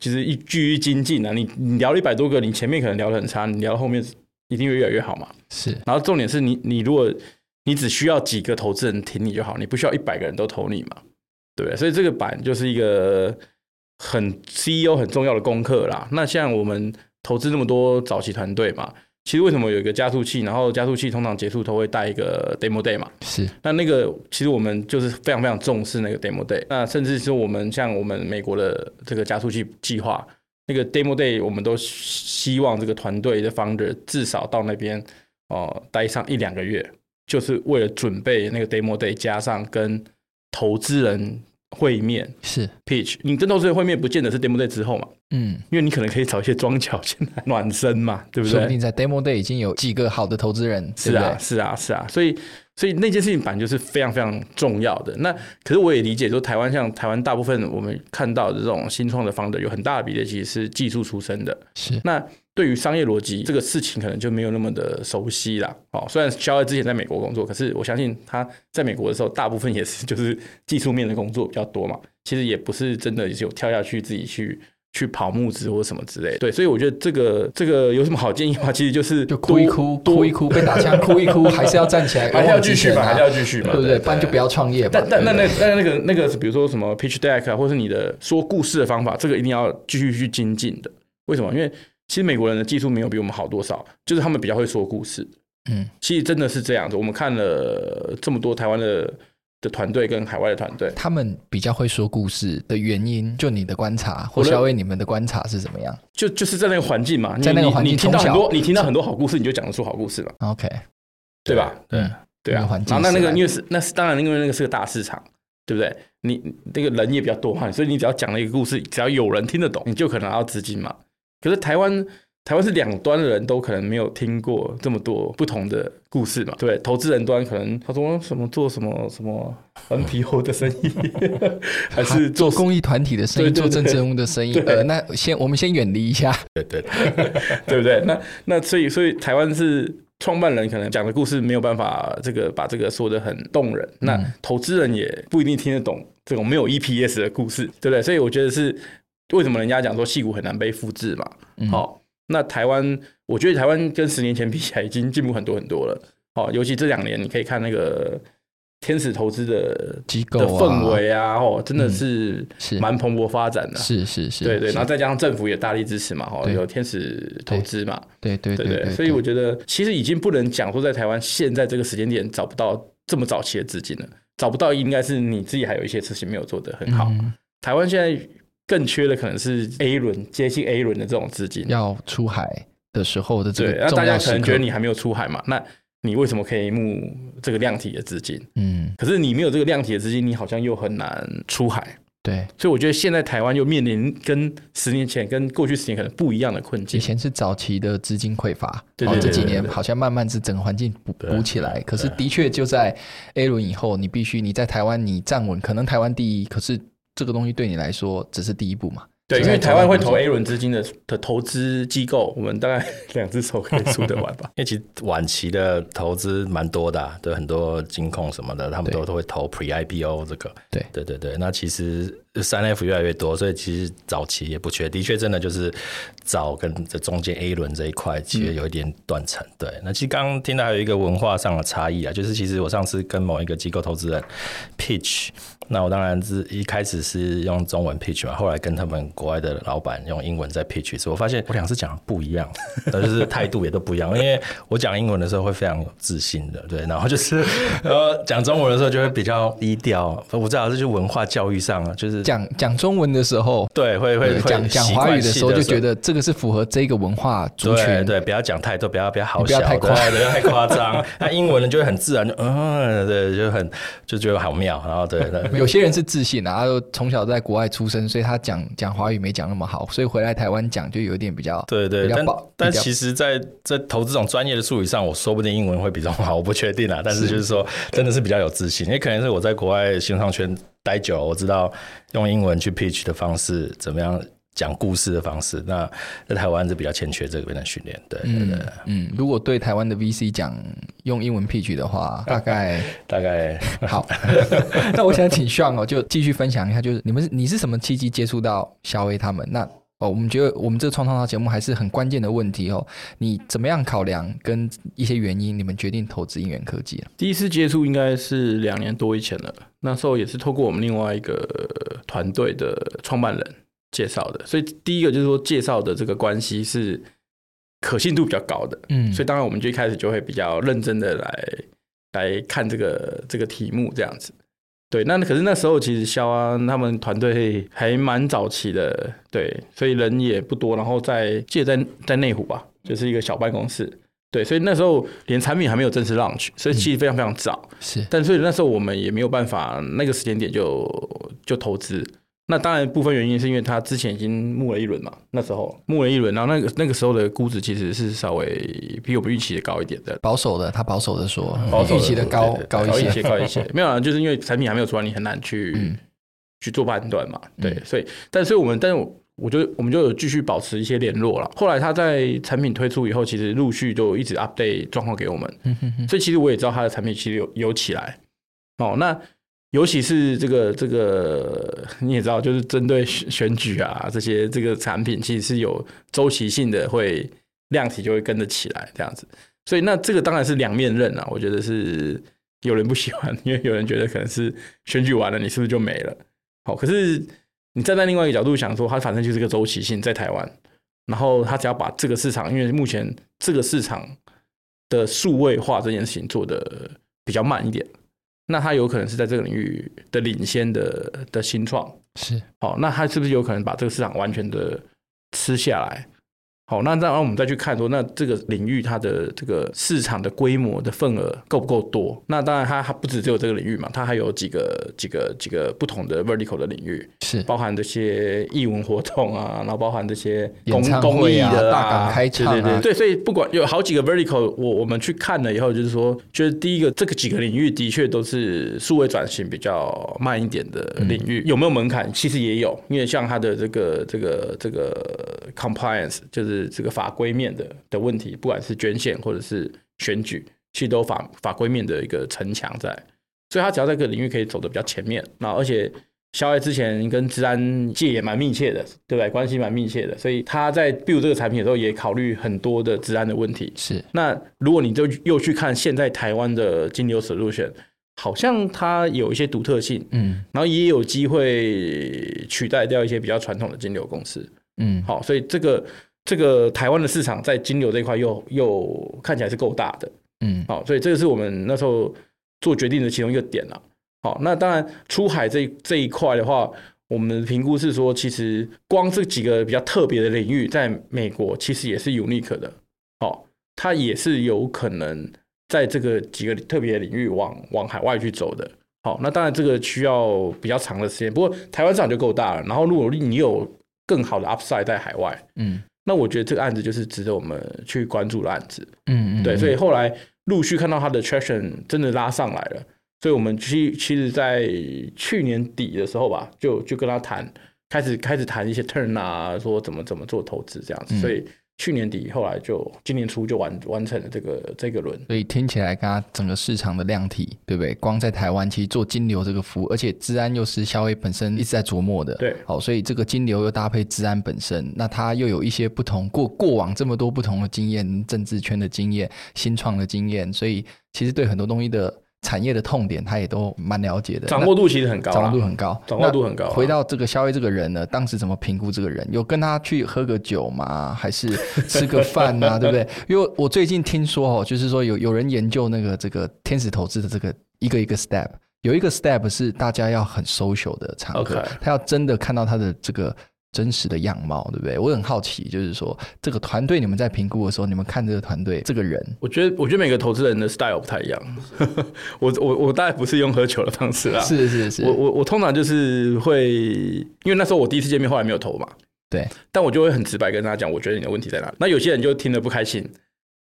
[SPEAKER 3] 其实一句一精进啊，你你聊了一百多个，你前面可能聊得很差，你聊到后面一定会越来越好嘛。
[SPEAKER 1] 是，
[SPEAKER 3] 然后重点是你你如果你只需要几个投资人挺你就好，你不需要一百个人都投你嘛，对不对？所以这个板就是一个很 CEO 很重要的功课啦。那像我们投资那么多早期团队嘛。其实为什么有一个加速器？然后加速器通常结束都会带一个 demo day 嘛？
[SPEAKER 1] 是。
[SPEAKER 3] 那那个其实我们就是非常非常重视那个 demo day。那甚至是我们像我们美国的这个加速器计划，那个 demo day 我们都希望这个团队的 founder 至少到那边哦、呃、待上一两个月，就是为了准备那个 demo day，加上跟投资人。会面
[SPEAKER 1] 是
[SPEAKER 3] pitch，你跟投资人会面不见得是 demo day 之后嘛？
[SPEAKER 1] 嗯，
[SPEAKER 3] 因为你可能可以找一些桩脚先来暖身嘛，[LAUGHS] 对不对？
[SPEAKER 1] 说不定在 demo day 已经有几个好的投资人，
[SPEAKER 3] 是啊，是啊，是啊，所以所以那件事情反正就是非常非常重要的。那可是我也理解说，台湾像台湾大部分我们看到的这种新创的 founder 有很大的比例其实是技术出身的，
[SPEAKER 1] 是
[SPEAKER 3] 那。对于商业逻辑这个事情，可能就没有那么的熟悉啦。哦，虽然肖艾之前在美国工作，可是我相信他在美国的时候，大部分也是就是技术面的工作比较多嘛。其实也不是真的有跳下去自己去去跑募资或什么之类的。对，所以我觉得这个这个有什么好建议吗？其实就是
[SPEAKER 1] 就哭一哭，哭一哭，被打枪哭一哭，还是要站起来，[LAUGHS]
[SPEAKER 3] 还是要继续嘛，还是要继续嘛，
[SPEAKER 1] 对不对？不然就不要创业嘛。
[SPEAKER 3] 但但那那那那个那个，比如说什么 pitch deck 啊，或是你的说故事的方法，这个一定要继续去精进的。为什么？因为其实美国人的技术没有比我们好多少，就是他们比较会说故事。
[SPEAKER 1] 嗯，
[SPEAKER 3] 其实真的是这样子。我们看了这么多台湾的的团队跟海外的团队，
[SPEAKER 1] 他们比较会说故事的原因，就你的观察，或稍微你们的观察是怎么样？
[SPEAKER 3] 就就是在那个环境嘛，
[SPEAKER 1] 在那个环境，
[SPEAKER 3] 你听到很多，你听到很多好故事，你就讲得出好故事嘛。
[SPEAKER 1] OK，
[SPEAKER 3] 对吧？
[SPEAKER 1] 对
[SPEAKER 3] 对啊。然后那那个因为是那是当然，因为那个是个大市场，对不对？你那个人也比较多嘛，所以你只要讲了一个故事，只要有人听得懂，你就可能拿到资金嘛。可是台湾。台湾是两端的人都可能没有听过这么多不同的故事嘛？对，投资人端可能他说什么做什么什么 NPO 的生意，[LAUGHS] 还是
[SPEAKER 1] 做公益团体的生意，做政治人物的生意。呃，那先我们先远离一下，
[SPEAKER 2] 对对对，[LAUGHS]
[SPEAKER 3] 对不对？那那所以所以台湾是创办人可能讲的故事没有办法这个把这个说的很动人，那投资人也不一定听得懂这种没有 EPS 的故事，对不对？所以我觉得是为什么人家讲说戏骨很难被复制嘛？好。那台湾，我觉得台湾跟十年前比起来已经进步很多很多了。哦，尤其这两年，你可以看那个天使投资的
[SPEAKER 1] 机构
[SPEAKER 3] 的氛围啊，哦，真的是是蛮蓬勃发展的。
[SPEAKER 1] 是是是，
[SPEAKER 3] 对对。然后再加上政府也大力支持嘛，哦，有天使投资嘛，
[SPEAKER 1] 对对对对。
[SPEAKER 3] 所以我觉得，其实已经不能讲说在台湾现在这个时间点找不到这么早期的资金了，找不到应该是你自己还有一些事情没有做得很好。台湾现在更缺的可能是 A 轮接近 A 轮的这种资金，
[SPEAKER 1] 要出海的时候的这个
[SPEAKER 3] 对，那大家可能觉得你还没有出海嘛，那你为什么可以募这个量体的资金？嗯，可是你没有这个量体的资金，你好像又很难出海。
[SPEAKER 1] 对，
[SPEAKER 3] 所以我觉得现在台湾又面临跟十年前、跟过去十年可能不一样的困境。
[SPEAKER 1] 以前是早期的资金匮乏，
[SPEAKER 3] 对对对对对，
[SPEAKER 1] 这几年好像慢慢是整个环境补补起来。可是的确就在 A 轮以后，你必须你在台湾你站稳，可能台湾第一，可是这个东西对你来说只是第一步嘛。
[SPEAKER 3] 对，因为台湾会投 A 轮资金的的投资机构，我们大概 [LAUGHS] 两只手可以数得完吧。[LAUGHS]
[SPEAKER 2] 因为其实晚期的投资蛮多的，啊，对很多金控什么的，他们都都会投 Pre IPO 这个。对对对对，那其实。三 F 越来越多，所以其实早期也不缺，的确真的就是早跟这中间 A 轮这一块其实有一点断层。对，那其实刚刚听到还有一个文化上的差异啊，就是其实我上次跟某一个机构投资人 pitch，那我当然是一开始是用中文 pitch 嘛，后来跟他们国外的老板用英文在 pitch 时，我发现我两次讲的不一样，[LAUGHS] 就是态度也都不一样。因为我讲英文的时候会非常有自信的，对，然后就是 [LAUGHS] 然后讲中文的时候就会比较低调。我不知道这就是文化教育上啊，就是。
[SPEAKER 1] 讲讲中文的时候，
[SPEAKER 2] 对，会会
[SPEAKER 1] 讲讲华语的时候，就觉得这个是符合这个文化族群。
[SPEAKER 2] 对，对，不要讲太多，不要不要好笑，
[SPEAKER 1] 不要太夸张，
[SPEAKER 2] 不要太夸张。那英文呢，就会很自然，就嗯，对，就很就觉得好妙。然后对，[LAUGHS] 对，
[SPEAKER 1] 有些人是自信啊，他从小在国外出生，所以他讲讲华语没讲那么好，所以回来台湾讲就有点比较
[SPEAKER 2] 对对。但但其实，在在投资这种专业的术语上，我说不定英文会比较好，我不确定啊。但是就是说，真的是比较有自信，也可能是我在国外新创圈。待久了，我知道用英文去 pitch 的方式，怎么样讲故事的方式。那在台湾是比较欠缺这边的训练，对，对，对，
[SPEAKER 1] 嗯，如果对台湾的 VC 讲用英文 pitch 的话，大概 [LAUGHS]
[SPEAKER 2] 大概 [LAUGHS]
[SPEAKER 1] 好。[LAUGHS] 那我想请 Sean 哦，就继续分享一下，就是你们你是什么契机接触到小威他们？那哦，我们觉得我们这个创创造节目还是很关键的问题哦。你怎么样考量跟一些原因，你们决定投资英元科技？
[SPEAKER 3] 第一次接触应该是两年多以前了，那时候也是透过我们另外一个团队的创办人介绍的。所以第一个就是说介绍的这个关系是可信度比较高的，嗯，所以当然我们就一开始就会比较认真的来来看这个这个题目这样子。对，那可是那时候其实肖安他们团队还蛮早期的，对，所以人也不多，然后在记得在在内湖吧，就是一个小办公室，对，所以那时候连产品还没有正式 launch，所以其实非常非常早，嗯、
[SPEAKER 1] 是，
[SPEAKER 3] 但所以那时候我们也没有办法那个时间点就就投资。那当然，部分原因是因为他之前已经募了一轮嘛，那时候募了一轮，然后那个那个时候的估值其实是稍微比我们预期的高一点的，
[SPEAKER 1] 保守的，他保守的说，保守预期的高高一些，
[SPEAKER 3] 高一些，[LAUGHS] 没有啊，就是因为产品还没有出来，你很难去、嗯、去做判断嘛，对，所以，但是我们，但是我我就我们就有继续保持一些联络了。后来他在产品推出以后，其实陆续就一直 update 状况给我们，所以其实我也知道他的产品其实有有起来，哦，那。尤其是这个这个你也知道，就是针对选举啊这些这个产品，其实是有周期性的，会量体就会跟着起来这样子。所以那这个当然是两面刃啊，我觉得是有人不喜欢，[LAUGHS] 因为有人觉得可能是选举完了，你是不是就没了？好，可是你站在另外一个角度想说，它反正就是个周期性在台湾，然后他只要把这个市场，因为目前这个市场的数位化这件事情做得比较慢一点。那他有可能是在这个领域的领先的的新创，
[SPEAKER 1] 是
[SPEAKER 3] 好，那他是不是有可能把这个市场完全的吃下来？好，那然后我们再去看说，那这个领域它的这个市场的规模的份额够不够多？那当然，它还不止只有这个领域嘛，它还有几个几个几个不同的 vertical 的领域，
[SPEAKER 1] 是包
[SPEAKER 3] 含这些艺文活动啊，然后包含这些
[SPEAKER 1] 公公益的大港开唱，
[SPEAKER 3] 对对对，对，所以不管有好几个 vertical，我我们去看了以后，就是说，就是第一个这个几个领域的确都是数位转型比较慢一点的领域，有没有门槛？其实也有，因为像它的这个这个这个 compliance 就是。这个法规面的的问题，不管是捐献或者是选举，其实都法法规面的一个城墙在，所以他只要在这个领域可以走得比较前面，那而且肖爱之前跟治安界也蛮密切的，对不对？关系蛮密切的，所以他在 build 这个产品的时候也考虑很多的治安的问题。
[SPEAKER 1] 是，
[SPEAKER 3] 那如果你就又去看现在台湾的金流 solution，好像它有一些独特性，嗯，然后也有机会取代掉一些比较传统的金流公司，嗯，好，所以这个。这个台湾的市场在金流这一块又又看起来是够大的，嗯，好，所以这个是我们那时候做决定的其中一个点了。好，那当然出海这这一块的话，我们的评估是说，其实光这几个比较特别的领域，在美国其实也是 unique 的，哦，它也是有可能在这个几个特别的领域往往海外去走的。好，那当然这个需要比较长的时间，不过台湾市场就够大了。然后如果你有更好的 upside 在海外，嗯，那我觉得这个案子就是值得我们去关注的案子。嗯嗯，对，所以后来陆续看到它的 traction 真的拉上来了。所以，我们其其实，在去年底的时候吧，就就跟他谈，开始开始谈一些 turn 啊，说怎么怎么做投资这样子。所以去年底，后来就今年初就完完成了这个这个轮。
[SPEAKER 1] 所以听起来，跟他整个市场的量体，对不对？光在台湾，其实做金流这个服务，而且资安又是消费本身一直在琢磨的。
[SPEAKER 3] 对，
[SPEAKER 1] 好，所以这个金流又搭配资安本身，那它又有一些不同过过往这么多不同的经验，政治圈的经验、新创的经验，所以其实对很多东西的。产业的痛点，他也都蛮了解的，
[SPEAKER 3] 掌握度其实很高，
[SPEAKER 1] 掌握度很高，
[SPEAKER 3] 掌握度很高。
[SPEAKER 1] 回到这个肖威这个人呢，当时怎么评估这个人？有跟他去喝个酒吗？还是吃个饭啊？[LAUGHS] 对不对？因为我最近听说哦，就是说有有人研究那个这个天使投资的这个一个一个 step，有一个 step 是大家要很 social 的场合.他要真的看到他的这个。真实的样貌，对不对？我很好奇，就是说这个团队，你们在评估的时候，你们看这个团队这个人，
[SPEAKER 3] 我觉得，我觉得每个投资人的 style 不太一样。[LAUGHS] 我我我大概不是用喝酒的方式啦，
[SPEAKER 1] 是是是，
[SPEAKER 3] 我我我通常就是会，因为那时候我第一次见面，后来没有投嘛，
[SPEAKER 1] 对，但我就会很直白跟他讲，我觉得你的问题在哪里。那有些人就听得不开心，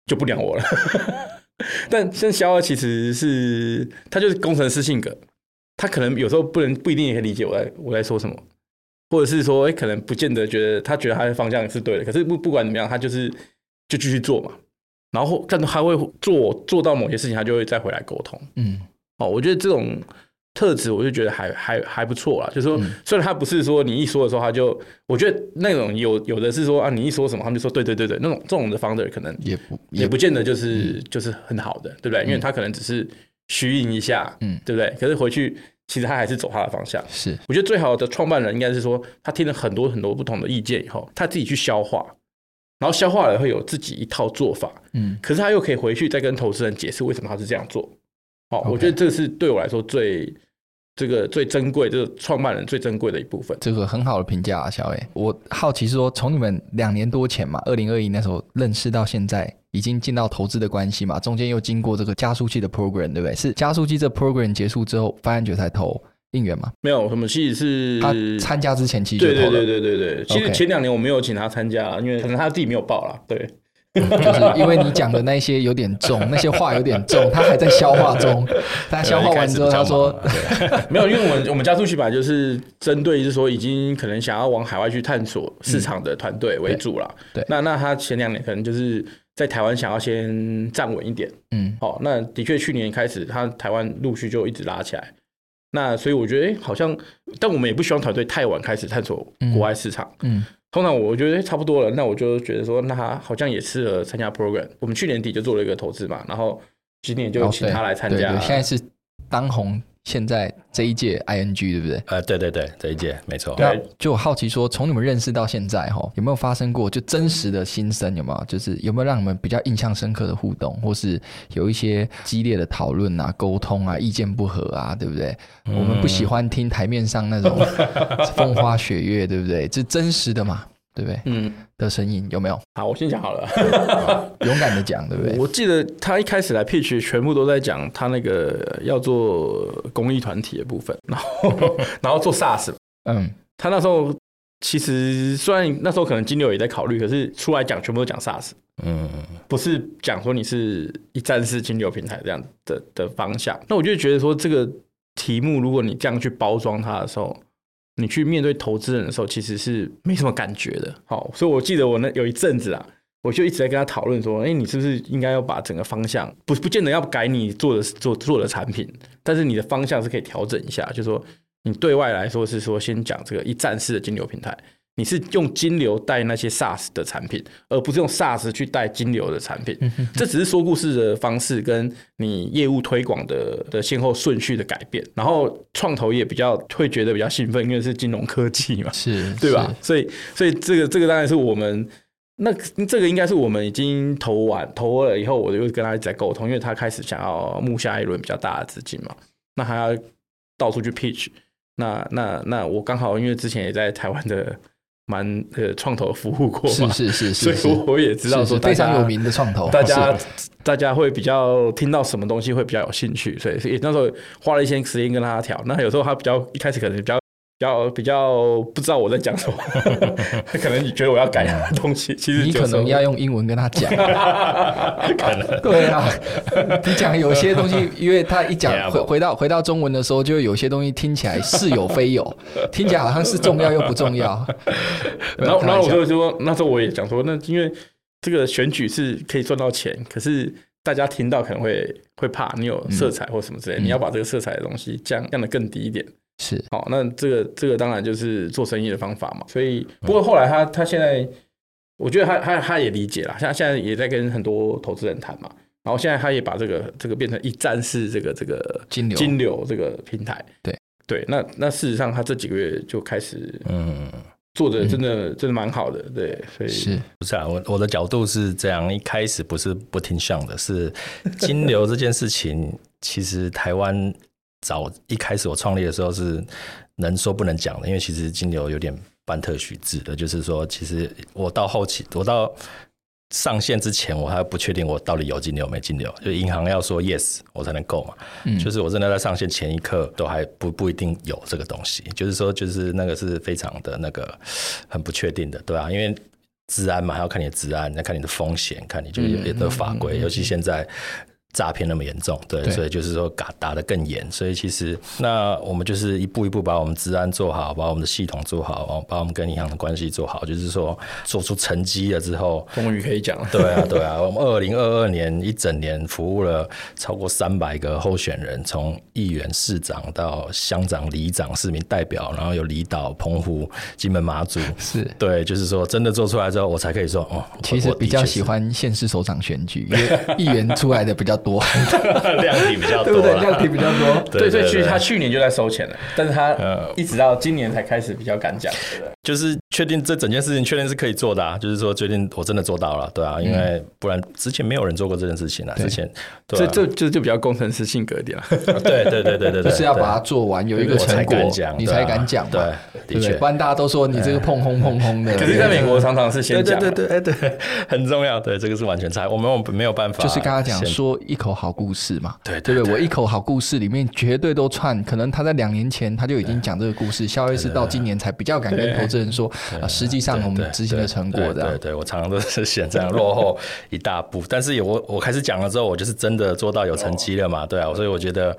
[SPEAKER 1] 就不鸟我了。[LAUGHS] 但像萧玮其实是他就是工程师性格，他可能有时候不能不一定也可以理解我在我在说什么。或者是说，哎，可能不见得觉得他觉得他的方向是对的，可是不不管怎么样，他就是就继续做嘛。然后，但他会做做到某些事情，他就会再回来沟通。嗯，哦，我觉得这种特质，我就觉得还还还不错啦。就是说，虽然他不是说你一说的时候，他就，我觉得那种有有的是说啊，你一说什么，他们就说对对对对，那种这种的 founder 可能也不也不见得就是就是很好的，对不对？因为他可能只是虚应一下，嗯，对不对？可是回去。其实他还是走他的方向。是，
[SPEAKER 3] 我觉得最好的创办人应该是说，他听了很多很多不同的意见以后，他自己去消化，然后消化了会有自己一套做法。嗯，可是他又可以回去再跟投资人解释为什么他是这样做。好，我觉得这是对我来说最。这个最珍贵，就是创办人最珍贵的一部分，
[SPEAKER 1] 这个很好的评价啊，小伟。我好奇是说，从你们两年多前嘛，二零二一那时候认识到现在，已经进到投资的关系嘛，中间又经过这个加速器的 program，对不对？是加速器这 program 结束之后，发现觉才投应援吗？
[SPEAKER 3] 没有，什么其实是
[SPEAKER 1] 他参加之前其实就投了。
[SPEAKER 3] 对对对对对，其实前两年我没有请他参加，因为可能他自己没有报啦，对。[LAUGHS]
[SPEAKER 1] 就是因为你讲的那些有点重，那些话有点重，他还在消化中。他消化完之后，他说：“ [LAUGHS]
[SPEAKER 3] 没有，因为我们我们加速器本来就是针对，就是说已经可能想要往海外去探索市场的团队为主了。对，那那他前两年可能就是在台湾想要先站稳一点。嗯，好，那的确去年开始，他台湾陆续就一直拉起来。那所以我觉得，哎，好像，但我们也不希望团队太晚开始探索国外市场。嗯。通常我觉得差不多了，那我就觉得说，那他好像也适合参加 program。我们去年底就做了一个投资嘛，然后今年就请他来参加。哦、对对对，现
[SPEAKER 1] 在是当红，现在这一届 ING 对不对？
[SPEAKER 2] 呃，对对对，这一届没错。
[SPEAKER 1] 对，就我好奇说，从你们认识到现在哈，有没有发生过就真实的心声？有没有？就是有没有让你们比较印象深刻的互动，或是有一些激烈的讨论啊、沟通啊、意见不合啊，对不对？嗯、我们不喜欢听台面上那种风花雪月，对不对？这真实的嘛。对不对？嗯，的声音有没有？
[SPEAKER 3] 好，我先讲好了，[LAUGHS]
[SPEAKER 1] 勇敢的讲，对不对？[LAUGHS]
[SPEAKER 3] 我记得他一开始来 pitch，全部都在讲他那个要做公益团体的部分，然后 [LAUGHS] 然后做 SaaS。嗯，他那时候其实虽然那时候可能金牛也在考虑，可是出来讲全部都讲 SaaS。嗯，不是讲说你是一站式金牛平台这样的的方向。那我就觉得说这个题目，如果你这样去包装它的时候。你去面对投资人的时候，其实是没什么感觉的。好，所以我记得我那有一阵子啊，我就一直在跟他讨论说，哎，你是不是应该要把整个方向，不不见得要改你做的做做的产品，但是你的方向是可以调整一下，就是说你对外来说是说先讲这个一站式的金流平台。你是用金流带那些 SaaS 的产品，而不是用 SaaS 去带金流的产品。这只是说故事的方式跟你业务推广的的先后顺序的改变。然后创投也比较会觉得比较兴奋，因为是金融科技嘛，
[SPEAKER 1] 是
[SPEAKER 3] 对吧？所以，所以这个这个当然是我们那这个应该是我们已经投完投了以后，我就跟他在沟通，因为他开始想要募下一轮比较大的资金嘛，那还要到处去 pitch。那那那我刚好因为之前也在台湾的蛮呃创投服务过嘛，
[SPEAKER 1] 是是是，
[SPEAKER 3] 所以我也知道说
[SPEAKER 1] 非常有名的创投，[LAUGHS]
[SPEAKER 3] 大家大家会比较听到什么东西会比较有兴趣，所以所以那时候花了一些时间跟他调。那有时候他比较一开始可能比较。比较比较不知道我在讲什么，[LAUGHS] 可能你觉得我要改东西，其实
[SPEAKER 1] 你可能要用英文跟他讲，[LAUGHS]
[SPEAKER 2] 可能。
[SPEAKER 1] 对啊，你讲有些东西，因为他一讲回回到回到中文的时候，就有些东西听起来似有非有，[LAUGHS] 听起来好像是重要又不重要。
[SPEAKER 3] 然后然后我就说，那时候我也讲说，那因为这个选举是可以赚到钱，可是大家听到可能会会怕你有色彩或什么之类，嗯、你要把这个色彩的东西降降得更低一点。
[SPEAKER 1] 是，
[SPEAKER 3] 好，那这个这个当然就是做生意的方法嘛。所以，不过后来他他现在，我觉得他他他也理解了，像现在也在跟很多投资人谈嘛。然后现在他也把这个这个变成一站式这个这个
[SPEAKER 1] 金流
[SPEAKER 3] 金流这个平台。
[SPEAKER 1] 对
[SPEAKER 3] 对，那那事实上他这几个月就开始嗯做的真的、嗯、真的蛮好的。对，所以
[SPEAKER 1] 是
[SPEAKER 2] 不是啊？我我的角度是这样，一开始不是不听像的，是金流这件事情，其实台湾。早一开始我创立的时候是能说不能讲的，因为其实金牛有点半特许制的，就是说，其实我到后期，我到上线之前，我还不确定我到底有金牛没金牛，就银行要说 yes 我才能够嘛，嗯、就是我真的在上线前一刻都还不不一定有这个东西，就是说，就是那个是非常的那个很不确定的，对啊，因为治安嘛，还要看你的治安，再看你的风险，看你就是有的法规，嗯嗯嗯嗯、尤其现在。诈骗那么严重，对，对所以就是说打打得更严，所以其实那我们就是一步一步把我们治安做好，把我们的系统做好，把我们跟银行的关系做好，就是说做出成绩了之后，
[SPEAKER 3] 终于可以讲了。
[SPEAKER 2] 对啊，对啊，我们二零二二年一整年服务了超过三百个候选人，从议员、市长到乡长、里长、市民代表，然后有离岛、澎湖、金门、马祖，[LAUGHS]
[SPEAKER 1] 是
[SPEAKER 2] 对，就是说真的做出来之后，我才可以说哦。
[SPEAKER 1] 其实比较喜欢县市首长选举，因为议员出来的比较多。[LAUGHS]
[SPEAKER 2] 量体比较多，
[SPEAKER 1] 对不对？量体比较多，
[SPEAKER 3] 对，所以去他去年就在收钱了，但是他一直到今年才开始比较敢讲，对不对？
[SPEAKER 2] 就是确定这整件事情确定是可以做的啊，就是说决定我真的做到了，对啊，因为不然之前没有人做过这件事情啊，之前，
[SPEAKER 3] 所以这就就比较工程师性格一点 [LAUGHS] 了，
[SPEAKER 2] 对对对对对，
[SPEAKER 1] 就是要把它做完，有一个成果，你才敢讲，对，的确，不然大家都说你这个碰轰碰轰的，
[SPEAKER 3] 可是在美国常常是先讲，
[SPEAKER 2] 对对对对对，很重要，对，这个是完全差，我们我们没有办法，
[SPEAKER 1] 就是刚刚讲说一口好故事。嘛，
[SPEAKER 2] 对对对，
[SPEAKER 1] 我一口好故事里面绝对都串，可能他在两年前他就已经讲这个故事，萧医师到今年才比较敢跟投资人说啊，实际上我们执行的成果的，
[SPEAKER 2] 对对，我常常都是选这样落后一大步，但是我我开始讲了之后，我就是真的做到有成绩了嘛，对啊，所以我觉得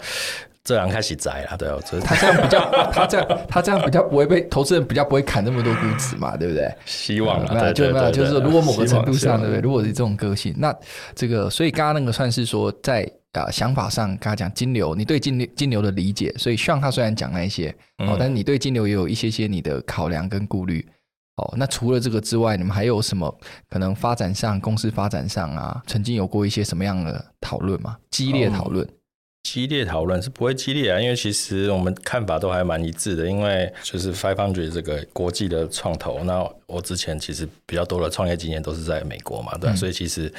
[SPEAKER 2] 这样开始窄了，对啊，
[SPEAKER 1] 他这样比较，他这样他这样比较不会被投资人比较不会砍那么多估值嘛，对不对？
[SPEAKER 2] 希望
[SPEAKER 1] 就没有，就是如果某个程度上，对不对？如果是这种个性，那这个所以刚刚那个算是说在。啊，想法上跟他讲金牛，你对金牛金流的理解，所以像他虽然讲那一些哦，但是你对金牛也有一些些你的考量跟顾虑哦。那除了这个之外，你们还有什么可能发展上、公司发展上啊，曾经有过一些什么样的讨论吗？激烈讨论？嗯，
[SPEAKER 2] 激烈讨论是不会激烈啊，因为其实我们看法都还蛮一致的，因为就是 Five Hundred 这个国际的创投，那我之前其实比较多的创业经验都是在美国嘛，对，嗯，所以其实。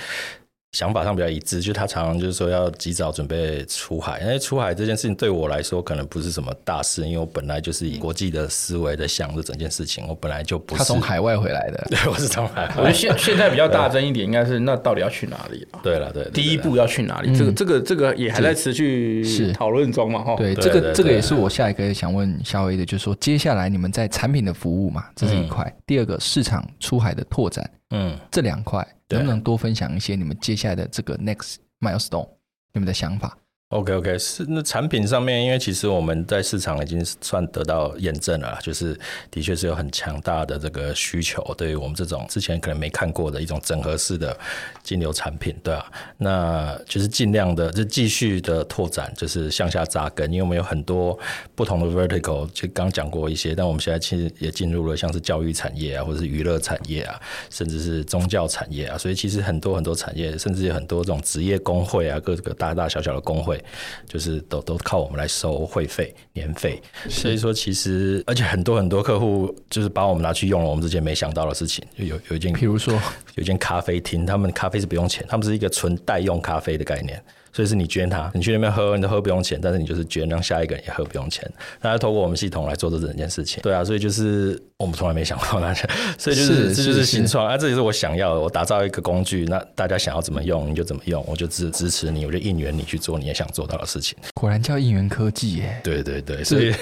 [SPEAKER 2] 想法上比较一致，就他常常就是说要及早准备出海，因为出海这件事情对我来说可能不是什么大事，因为我本来就是以国际的思维在想着整件事情，我本来就不是。
[SPEAKER 1] 他从海外回来的，[LAUGHS]
[SPEAKER 2] 对，我是从海外。
[SPEAKER 3] 我觉得现现在比较大的争议点应该是，那到底要去哪里？
[SPEAKER 2] 对了，对，
[SPEAKER 3] 第一步要去哪里？这个这个这个也还在持续讨论中嘛，哈。
[SPEAKER 1] 对，这个这个也是我下一个想问萧 A 的，就是说接下来你们在产品的服务嘛，这是一块；第二个市场出海的拓展，嗯，这两块。能不能多分享一些你们接下来的这个 next milestone，你们的想法？
[SPEAKER 2] ？OK OK，是那产品上面，因为其实我们在市场已经算得到验证了，就是的确是有很强大的这个需求，对于我们这种之前可能没看过的一种整合式的金流产品，对啊，那就是尽量的就继续的拓展，就是向下扎根，因为我们有很多不同的 vertical，就刚讲过一些，但我们现在其实也进入了像是教育产业啊，或者是娱乐产业啊，甚至是宗教产业啊，所以其实很多很多产业，甚至有很多这种职业工会啊，各个大大小小的工会。就是都都靠我们来收会费年费，所以说其实而且很多很多客户就是把我们拿去用了，我们之前没想到的事情，就有有一间，
[SPEAKER 1] 比如说。
[SPEAKER 2] 有一间咖啡厅，他们咖啡是不用钱，他们是一个纯代用咖啡的概念。所以是你捐他，你去那边喝，你都喝不用钱，但是你就是捐，让下一个人也喝不用钱。大家透过我们系统来做这整件事情。对啊，所以就是我们从来没想过那些，[LAUGHS] 所以就是，是这就是新创啊，这也是我想要的。我打造一个工具，那大家想要怎么用你就怎么用，我就支支持你，我就应援你去做你也想做到的事情。
[SPEAKER 1] 果然叫应援科技耶。
[SPEAKER 2] 对对对，所以。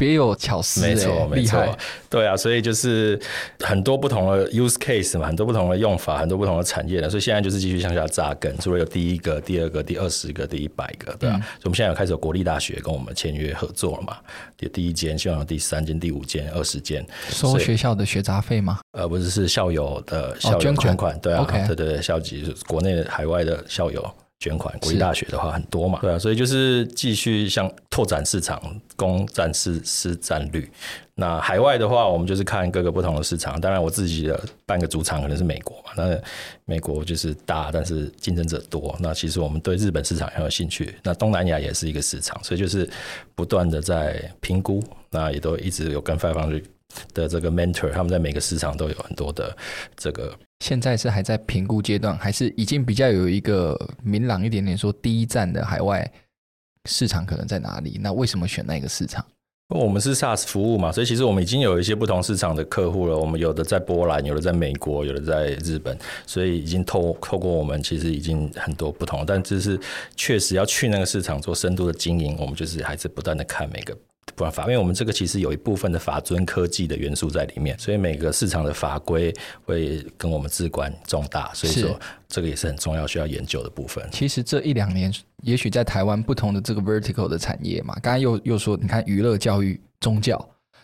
[SPEAKER 1] 别有巧思，没错，没错，
[SPEAKER 2] 对啊，所以就是很多不同的 use case 嘛，很多不同的用法，很多不同的产业的，所以现在就是继续向下扎根，除了有第一个、第二个、第二十个、第一百个，对啊，嗯、所以我们现在有开始有国立大学跟我们签约合作了嘛，第第一间，希望有第三间、第五间、二十间，
[SPEAKER 1] 收学校的学杂费吗？
[SPEAKER 2] 呃，不是，是校友的校友捐款，哦、捐款对啊，Okay. 对对对，校级国内的、海外的校友。捐款，国立大学的话很多嘛，对啊，所以就是继续像拓展市场，攻占市市占率。那海外的话，我们就是看各个不同的市场。当然，我自己的半个主场可能是美国嘛，那美国就是大，但是竞争者多。那其实我们对日本市场很有兴趣，那东南亚也是一个市场，所以就是不断的在评估，那也都一直有跟500的这个 mentor，他们在每个市场都有很多的这个。
[SPEAKER 1] 现在是还在评估阶段，还是已经比较有一个明朗一点点？说第一站的海外市场可能在哪里？那为什么选那个市场？
[SPEAKER 2] 我们是 SaaS 服务嘛，所以其实我们已经有一些不同市场的客户了。我们有的在波兰，有的在美国，有的在日本，所以已经透透过我们，其实已经很多不同。但这是确实要去那个市场做深度的经营，我们就是还是不断的看每个。不然法，因为我们这个其实有一部分的法尊科技的元素在里面，所以每个市场的法规会跟我们至关重大，所以说这个也是很重要需要研究的部分。
[SPEAKER 1] 其实这一两年，也许在台湾不同的这个 vertical 的产业嘛，刚才又又说，你看娱乐、教育、宗教，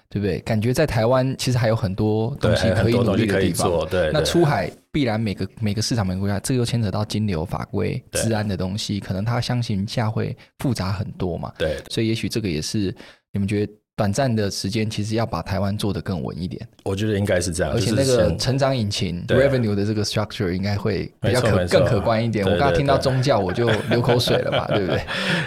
[SPEAKER 1] 对不对？感觉在台湾其实还有很多东西可以努力的地方。
[SPEAKER 2] 对，对，
[SPEAKER 1] 那出海必然每个每个市场每个国家，这个又牵扯到金流法规、治安的东西，可能它相形下会复杂很多嘛。
[SPEAKER 2] 对，
[SPEAKER 1] 所以也许这个也是。你们觉得短暂的时间，其实要把台湾做得更稳一点？
[SPEAKER 2] 我觉得应该是这样，
[SPEAKER 1] 而且那个成长引擎 revenue 的这个 structure 应该会比较可更可观一点。我刚刚听到宗教，我就流口水了吧，[LAUGHS] 对不对？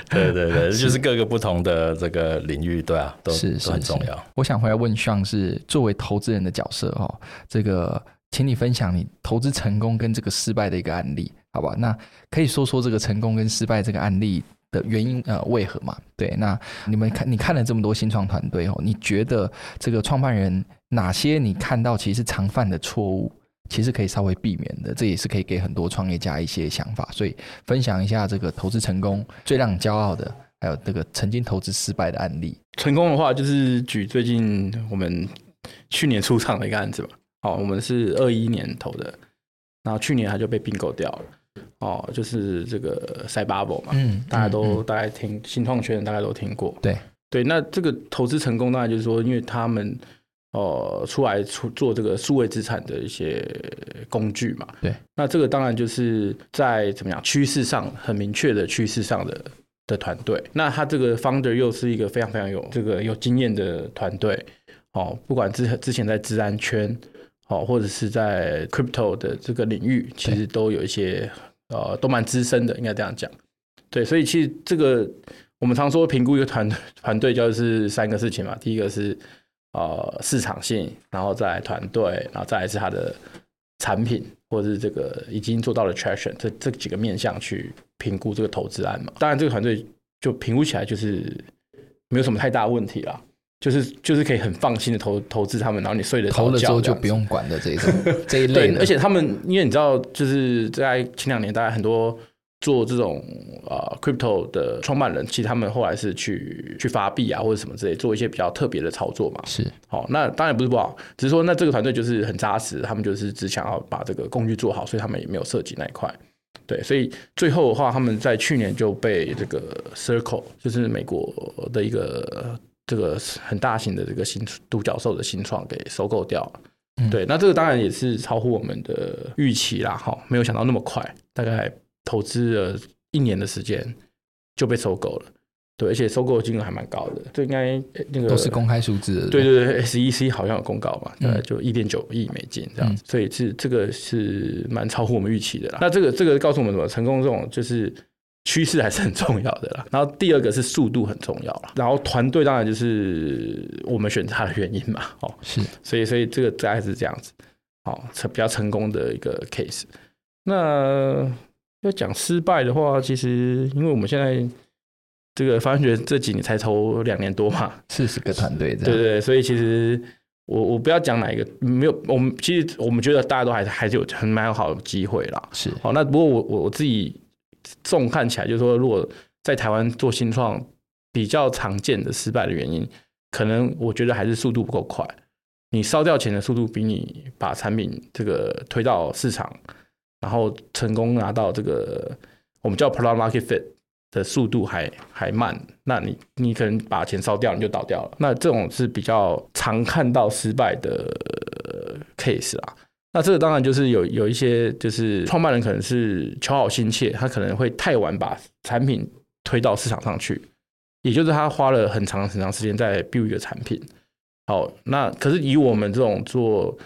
[SPEAKER 2] 对对对，[LAUGHS] 就是各个不同的这个领域，对啊，都是都很重要。
[SPEAKER 1] 我想回来问 Sean，是作为投资人的角色哦，这个请你分享你投资成功跟这个失败的一个案例，好吧？那可以说说这个成功跟失败这个案例。的原因呃，为何嘛？对，那你们看，你看了这么多新创团队哦，你觉得这个创办人哪些你看到其实常犯的错误，其实可以稍微避免的，这也是可以给很多创业家一些想法。所以分享一下这个投资成功最让你骄傲的，还有这个曾经投资失败的案例。
[SPEAKER 3] 成功的话，就是举最近我们去年出场的一个案子吧。好，我们是二一年投的，然后去年它就被并购掉了。哦，就是这个 Sidebubble 嘛，嗯，大家都大概听新创圈，大家都听过。
[SPEAKER 1] 对
[SPEAKER 3] 对，那这个投资成功，当然就是说，因为他们呃出来出做这个数位资产的一些工具嘛。
[SPEAKER 1] 对，
[SPEAKER 3] 那这个当然就是在怎么样趋势上很明确的趋势上的的团队。那他这个 founder 又是一个非常非常有这个有经验的团队。哦，不管之之前在治安圈，哦，或者是在 crypto 的这个领域，其实都有一些。呃，都蛮资深的，应该这样讲。对，所以其实这个我们常说评估一个团团队，就是三个事情嘛。第一个是呃市场性，然后再来团队，然后再来是它的产品，或者是这个已经做到了 traction，这这几个面向去评估这个投资案嘛。当然，这个团队就评估起来就是没有什么太大问题啦。就是就是可以很放心的投投资他们，然后你睡得着觉，
[SPEAKER 1] 投了之后就不用管的这一种 [LAUGHS] 这一类的。
[SPEAKER 3] 而且他们，因为你知道，就是在前两年，大家很多做这种啊、呃、crypto 的创办人，其实他们后来是去去发币啊或者什么之类，做一些比较特别的操作嘛。
[SPEAKER 1] 是，
[SPEAKER 3] 好，那当然不是不好，只是说那这个团队就是很扎实，他们就是只想要把这个工具做好，所以他们也没有涉及那一块。对，所以最后的话，他们在去年就被这个 Circle，就是美国的一个。这个很大型的这个新独角兽的新创给收购掉了，嗯、对，那这个当然也是超乎我们的预期啦，哈，没有想到那么快，大概投资了一年的时间就被收购了，对，而且收购的金额还蛮高的，这应该那个
[SPEAKER 1] 都是公开数字的，
[SPEAKER 3] 对对对，SEC 好像有公告嘛，大概就一点九亿美金这样，嗯、所以是这个是蛮超乎我们预期的啦。那这个这个告诉我们什么？成功这种就是。趋势还是很重要的啦，然后第二个是速度很重要了，然后团队当然就是我们选他的原因嘛，哦，
[SPEAKER 1] 是，
[SPEAKER 3] 所以所以这个大概是这样子，好，成比较成功的一个 case。那要讲失败的话，其实因为我们现在这个发掘这几年才投两年多嘛，
[SPEAKER 1] 四十个团队，
[SPEAKER 3] 对对，所以其实我我不要讲哪一个没有，我们其实我们觉得大家都还是还是有很蛮好的机会啦。
[SPEAKER 1] 是。
[SPEAKER 3] 好，那不过我我我自己纵看起来，就是说，如果在台湾做新创比较常见的失败的原因，可能我觉得还是速度不够快。你烧掉钱的速度比你把产品这个推到市场，然后成功拿到这个我们叫 product market fit 的速度还还慢，那你你可能把钱烧掉你就倒掉了。那这种是比较常看到失败的 case 啊。那这个当然就是有有一些就是创办人可能是求好心切，他可能会太晚把产品推到市场上去，也就是他花了很长很长时间在 build 一个产品。好，那可是以我们这种做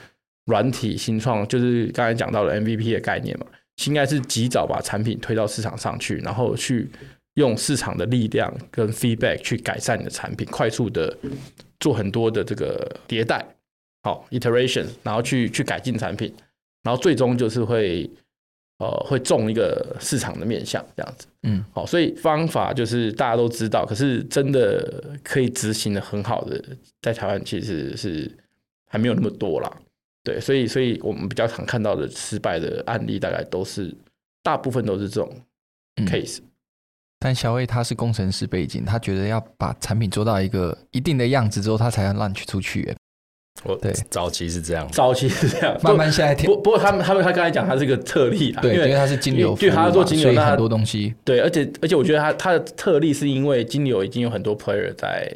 [SPEAKER 3] 软体新创，就是刚才讲到的 MVP 的概念嘛，应该是及早把产品推到市场上去，然后去用市场的力量跟 feedback 去改善你的产品，快速的做很多的这个迭代，好 iteration，然后去去改进产品，然后最终就是会。呃，会中一个市场的面向这样子，嗯，好，所以方法就是大家都知道，可是真的可以执行的很好的，在台湾其实是还没有那么多啦，对，所以，所以我们比较常看到的失败的案例，大概都是大部分都是这种 case。嗯，
[SPEAKER 1] 但小魏他是工程师背景，他觉得要把产品做到一个一定的样子之后，他才能 launch 出去。
[SPEAKER 2] 我对。早期是这样，
[SPEAKER 3] 早期是这样，
[SPEAKER 1] 慢慢现在听
[SPEAKER 3] 不不过他们他们他刚才讲他是个特例啦，
[SPEAKER 1] 对，因为他是金牛，就他做金牛，那很多东西，
[SPEAKER 3] 对，而且而且我觉得他他的特例是因为金牛已经有很多 player 在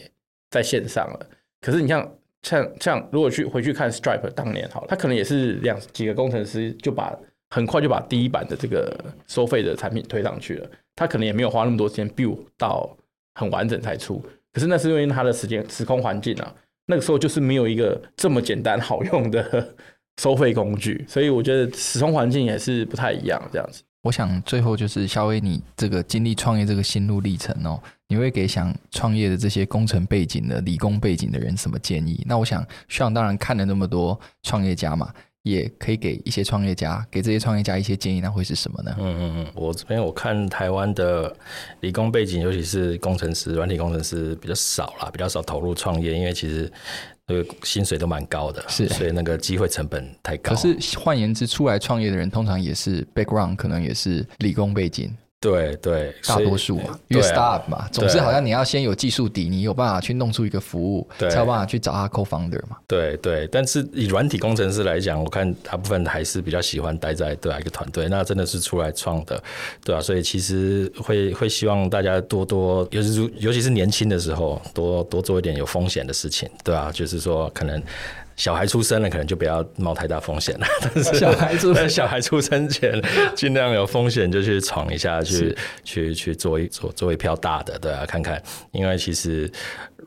[SPEAKER 3] 在线上了，可是你像像像如果去回去看 Stripe 当年好了，他可能也是两几个工程师就把很快就把第一版的这个收费的产品推上去了，他可能也没有花那么多时间 build 到很完整才出，可是那是因为他的时间时空环境啊。那个时候就是没有一个这么简单好用的 [LAUGHS] 收费工具，所以我觉得时空环境也是不太一样。这样子，
[SPEAKER 1] 我想最后就是稍微，你这个经历创业这个心路历程哦，你会给想创业的这些工程背景的、理工背景的人什么建议？那我想，学长当然看了那么多创业家嘛。也可以给一些创业家，给这些创业家一些建议，那会是什么呢？
[SPEAKER 2] 嗯嗯嗯，我这边我看台湾的理工背景，尤其是工程师、软体工程师比较少啦，比较少投入创业，因为其实那个薪水都蛮高的，是，所以那个机会成本太高。
[SPEAKER 1] 可是换言之，出来创业的人通常也是 background，可能也是理工背景。
[SPEAKER 2] 对对，
[SPEAKER 1] 大多数嘛，因为 startup 嘛，总是好像你要先有技术底，你有办法去弄出一个服务，才有办法去找他 co-founder 嘛。
[SPEAKER 2] 对对，但是以软体工程师来讲，我看大部分还是比较喜欢待在对啊一个团队，那真的是出来创的，对啊，所以其实会会希望大家多多，尤其是尤其是年轻的时候，多多做一点有风险的事情，对啊，就是说可能。小孩出生了，可能就不要冒太大风险了。[LAUGHS] 但是
[SPEAKER 1] 小孩出生，
[SPEAKER 2] 小孩出生前，[LAUGHS] 尽量有风险就去闯一下，去去去做一做做一票大的，对啊，看看。因为其实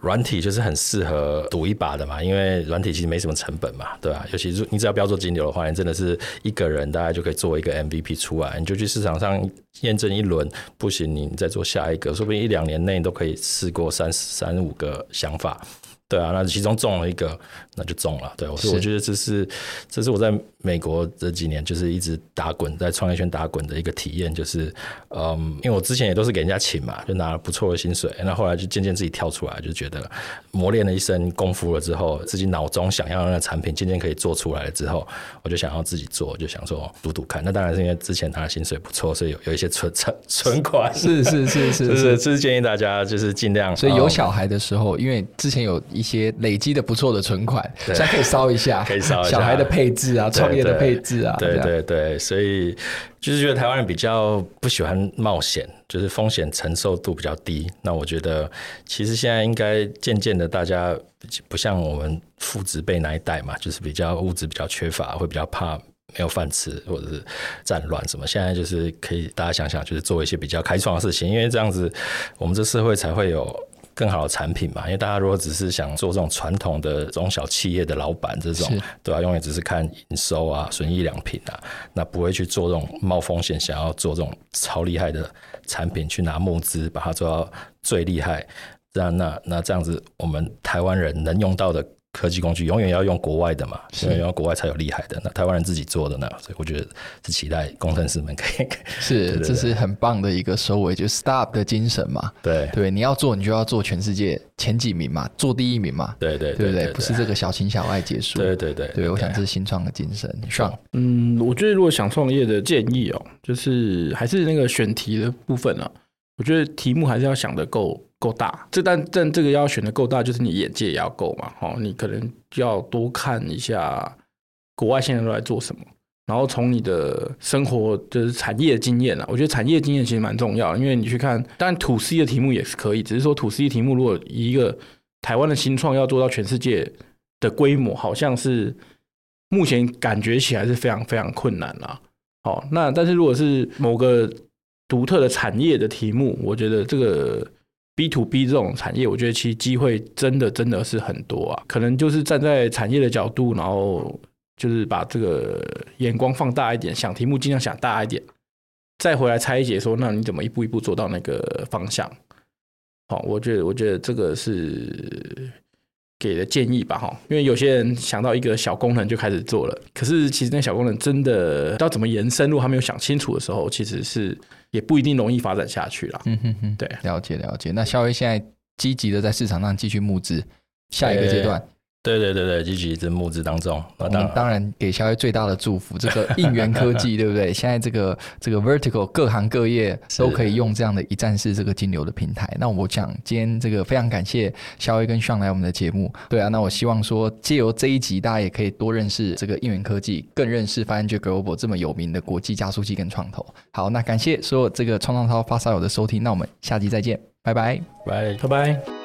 [SPEAKER 2] 软体就是很适合赌一把的嘛，因为软体其实没什么成本嘛，对啊，尤其是你只要不要做金流的话，你真的是一个人大概就可以做一个 MVP 出来，你就去市场上验证一轮，不行你再做下一个，说不定一两年内都可以试过三三五个想法。对啊，那其中中了一个，那就中了。对，所以我觉得这是这是我在美国这几年就是一直打滚在创业圈打滚的一个体验，就是嗯，因为我之前也都是给人家请嘛，就拿了不错的薪水，那后来就渐渐自己跳出来，就觉得磨练了一身功夫了之后，自己脑中想要的那个产品渐渐可以做出来了之后，我就想要自己做，就想说赌赌看。那当然是因为之前拿的薪水不错，所以有有一些存存存款。
[SPEAKER 1] 是是是是是，
[SPEAKER 2] 就是就是建议大家就是尽量。
[SPEAKER 1] 所以有小孩的时候，因为之前有。一些累积的不错的存款，现在可以烧一下，
[SPEAKER 2] 可以烧一下
[SPEAKER 1] 小孩的配置啊，创业的配置啊，
[SPEAKER 2] 对对对，所以就是觉得台湾人比较不喜欢冒险，就是风险承受度比较低。那我觉得其实现在应该渐渐的，大家不像我们父子辈那一代嘛，就是比较物质比较缺乏，会比较怕没有饭吃或者是战乱什么。现在就是可以大家想想，就是做一些比较开创的事情，因为这样子我们这社会才会有。更好的产品嘛，因为大家如果只是想做这种传统的中小企业的老板这种，对吧？永远只是看营收啊、损益两平啊，那不会去做这种冒风险，想要做这种超厉害的产品，去拿募资把它做到最厉害。这样那那这样子，我们台湾人能用到的科技工具永远要用国外的嘛，所以要国外才有厉害的。那台湾人自己做的呢？所以我觉得是期待工程师们可以
[SPEAKER 1] 是，[LAUGHS] 对对对，这是很棒的一个收尾，就是 startup 的精神嘛。
[SPEAKER 2] 对
[SPEAKER 1] 对，你要做，你就要做全世界前几名嘛，做第一名嘛。
[SPEAKER 2] 对对对，
[SPEAKER 1] 对不对？不是这个小情小爱结束。
[SPEAKER 2] 对对对，
[SPEAKER 1] 对，我想这是新创的精神。Sean，
[SPEAKER 3] 嗯，我觉得如果想创业的建议哦，就是还是那个选题的部分啊。我觉得题目还是要想得够够大，这但但这个要选得够大，就是你眼界也要够嘛，哦，你可能就要多看一下国外现在都在做什么，然后从你的生活就是产业经验啊，我觉得产业经验其实蛮重要，因为你去看，当然 to C 的题目也是可以，只是说土 C 的题目如果一个台湾的新创要做到全世界的规模，好像是目前感觉起来是非常非常困难啦。好，那但是如果是某个独特的产业的题目，我觉得这个 B to B 这种产业，我觉得其实机会真的真的是很多啊。可能就是站在产业的角度，然后就是把这个眼光放大一点，想题目尽量想大一点，再回来拆解说，那你怎么一步一步做到那个方向？好，我觉得我觉得这个是。给的建议吧，哈，因为有些人想到一个小功能就开始做了，可是其实那小功能真的要怎么延伸，如果还没有想清楚的时候，其实是也不一定容易发展下去了。嗯哼哼，对，
[SPEAKER 1] 了解了解。那肖威现在积极的在市场上继续募资，下一个阶段。
[SPEAKER 2] 对对对对，积极在募资当中。
[SPEAKER 1] 我们当然给萧崴最大的祝福。这个应援科技，对不对？[LAUGHS] 现在这个这个 Vertical 各行各业都可以用这样的一站式这个金流的平台。那我想今天这个非常感谢肖威跟 Sean 来我们的节目。对啊，那我希望说借由这一集，大家也可以多认识这个应援科技，更认识500 Global 这么有名的国际加速器跟创投。好，那感谢所有这个创创超发烧友的收听。那我们下集再见，拜拜，
[SPEAKER 2] 拜
[SPEAKER 3] 拜拜。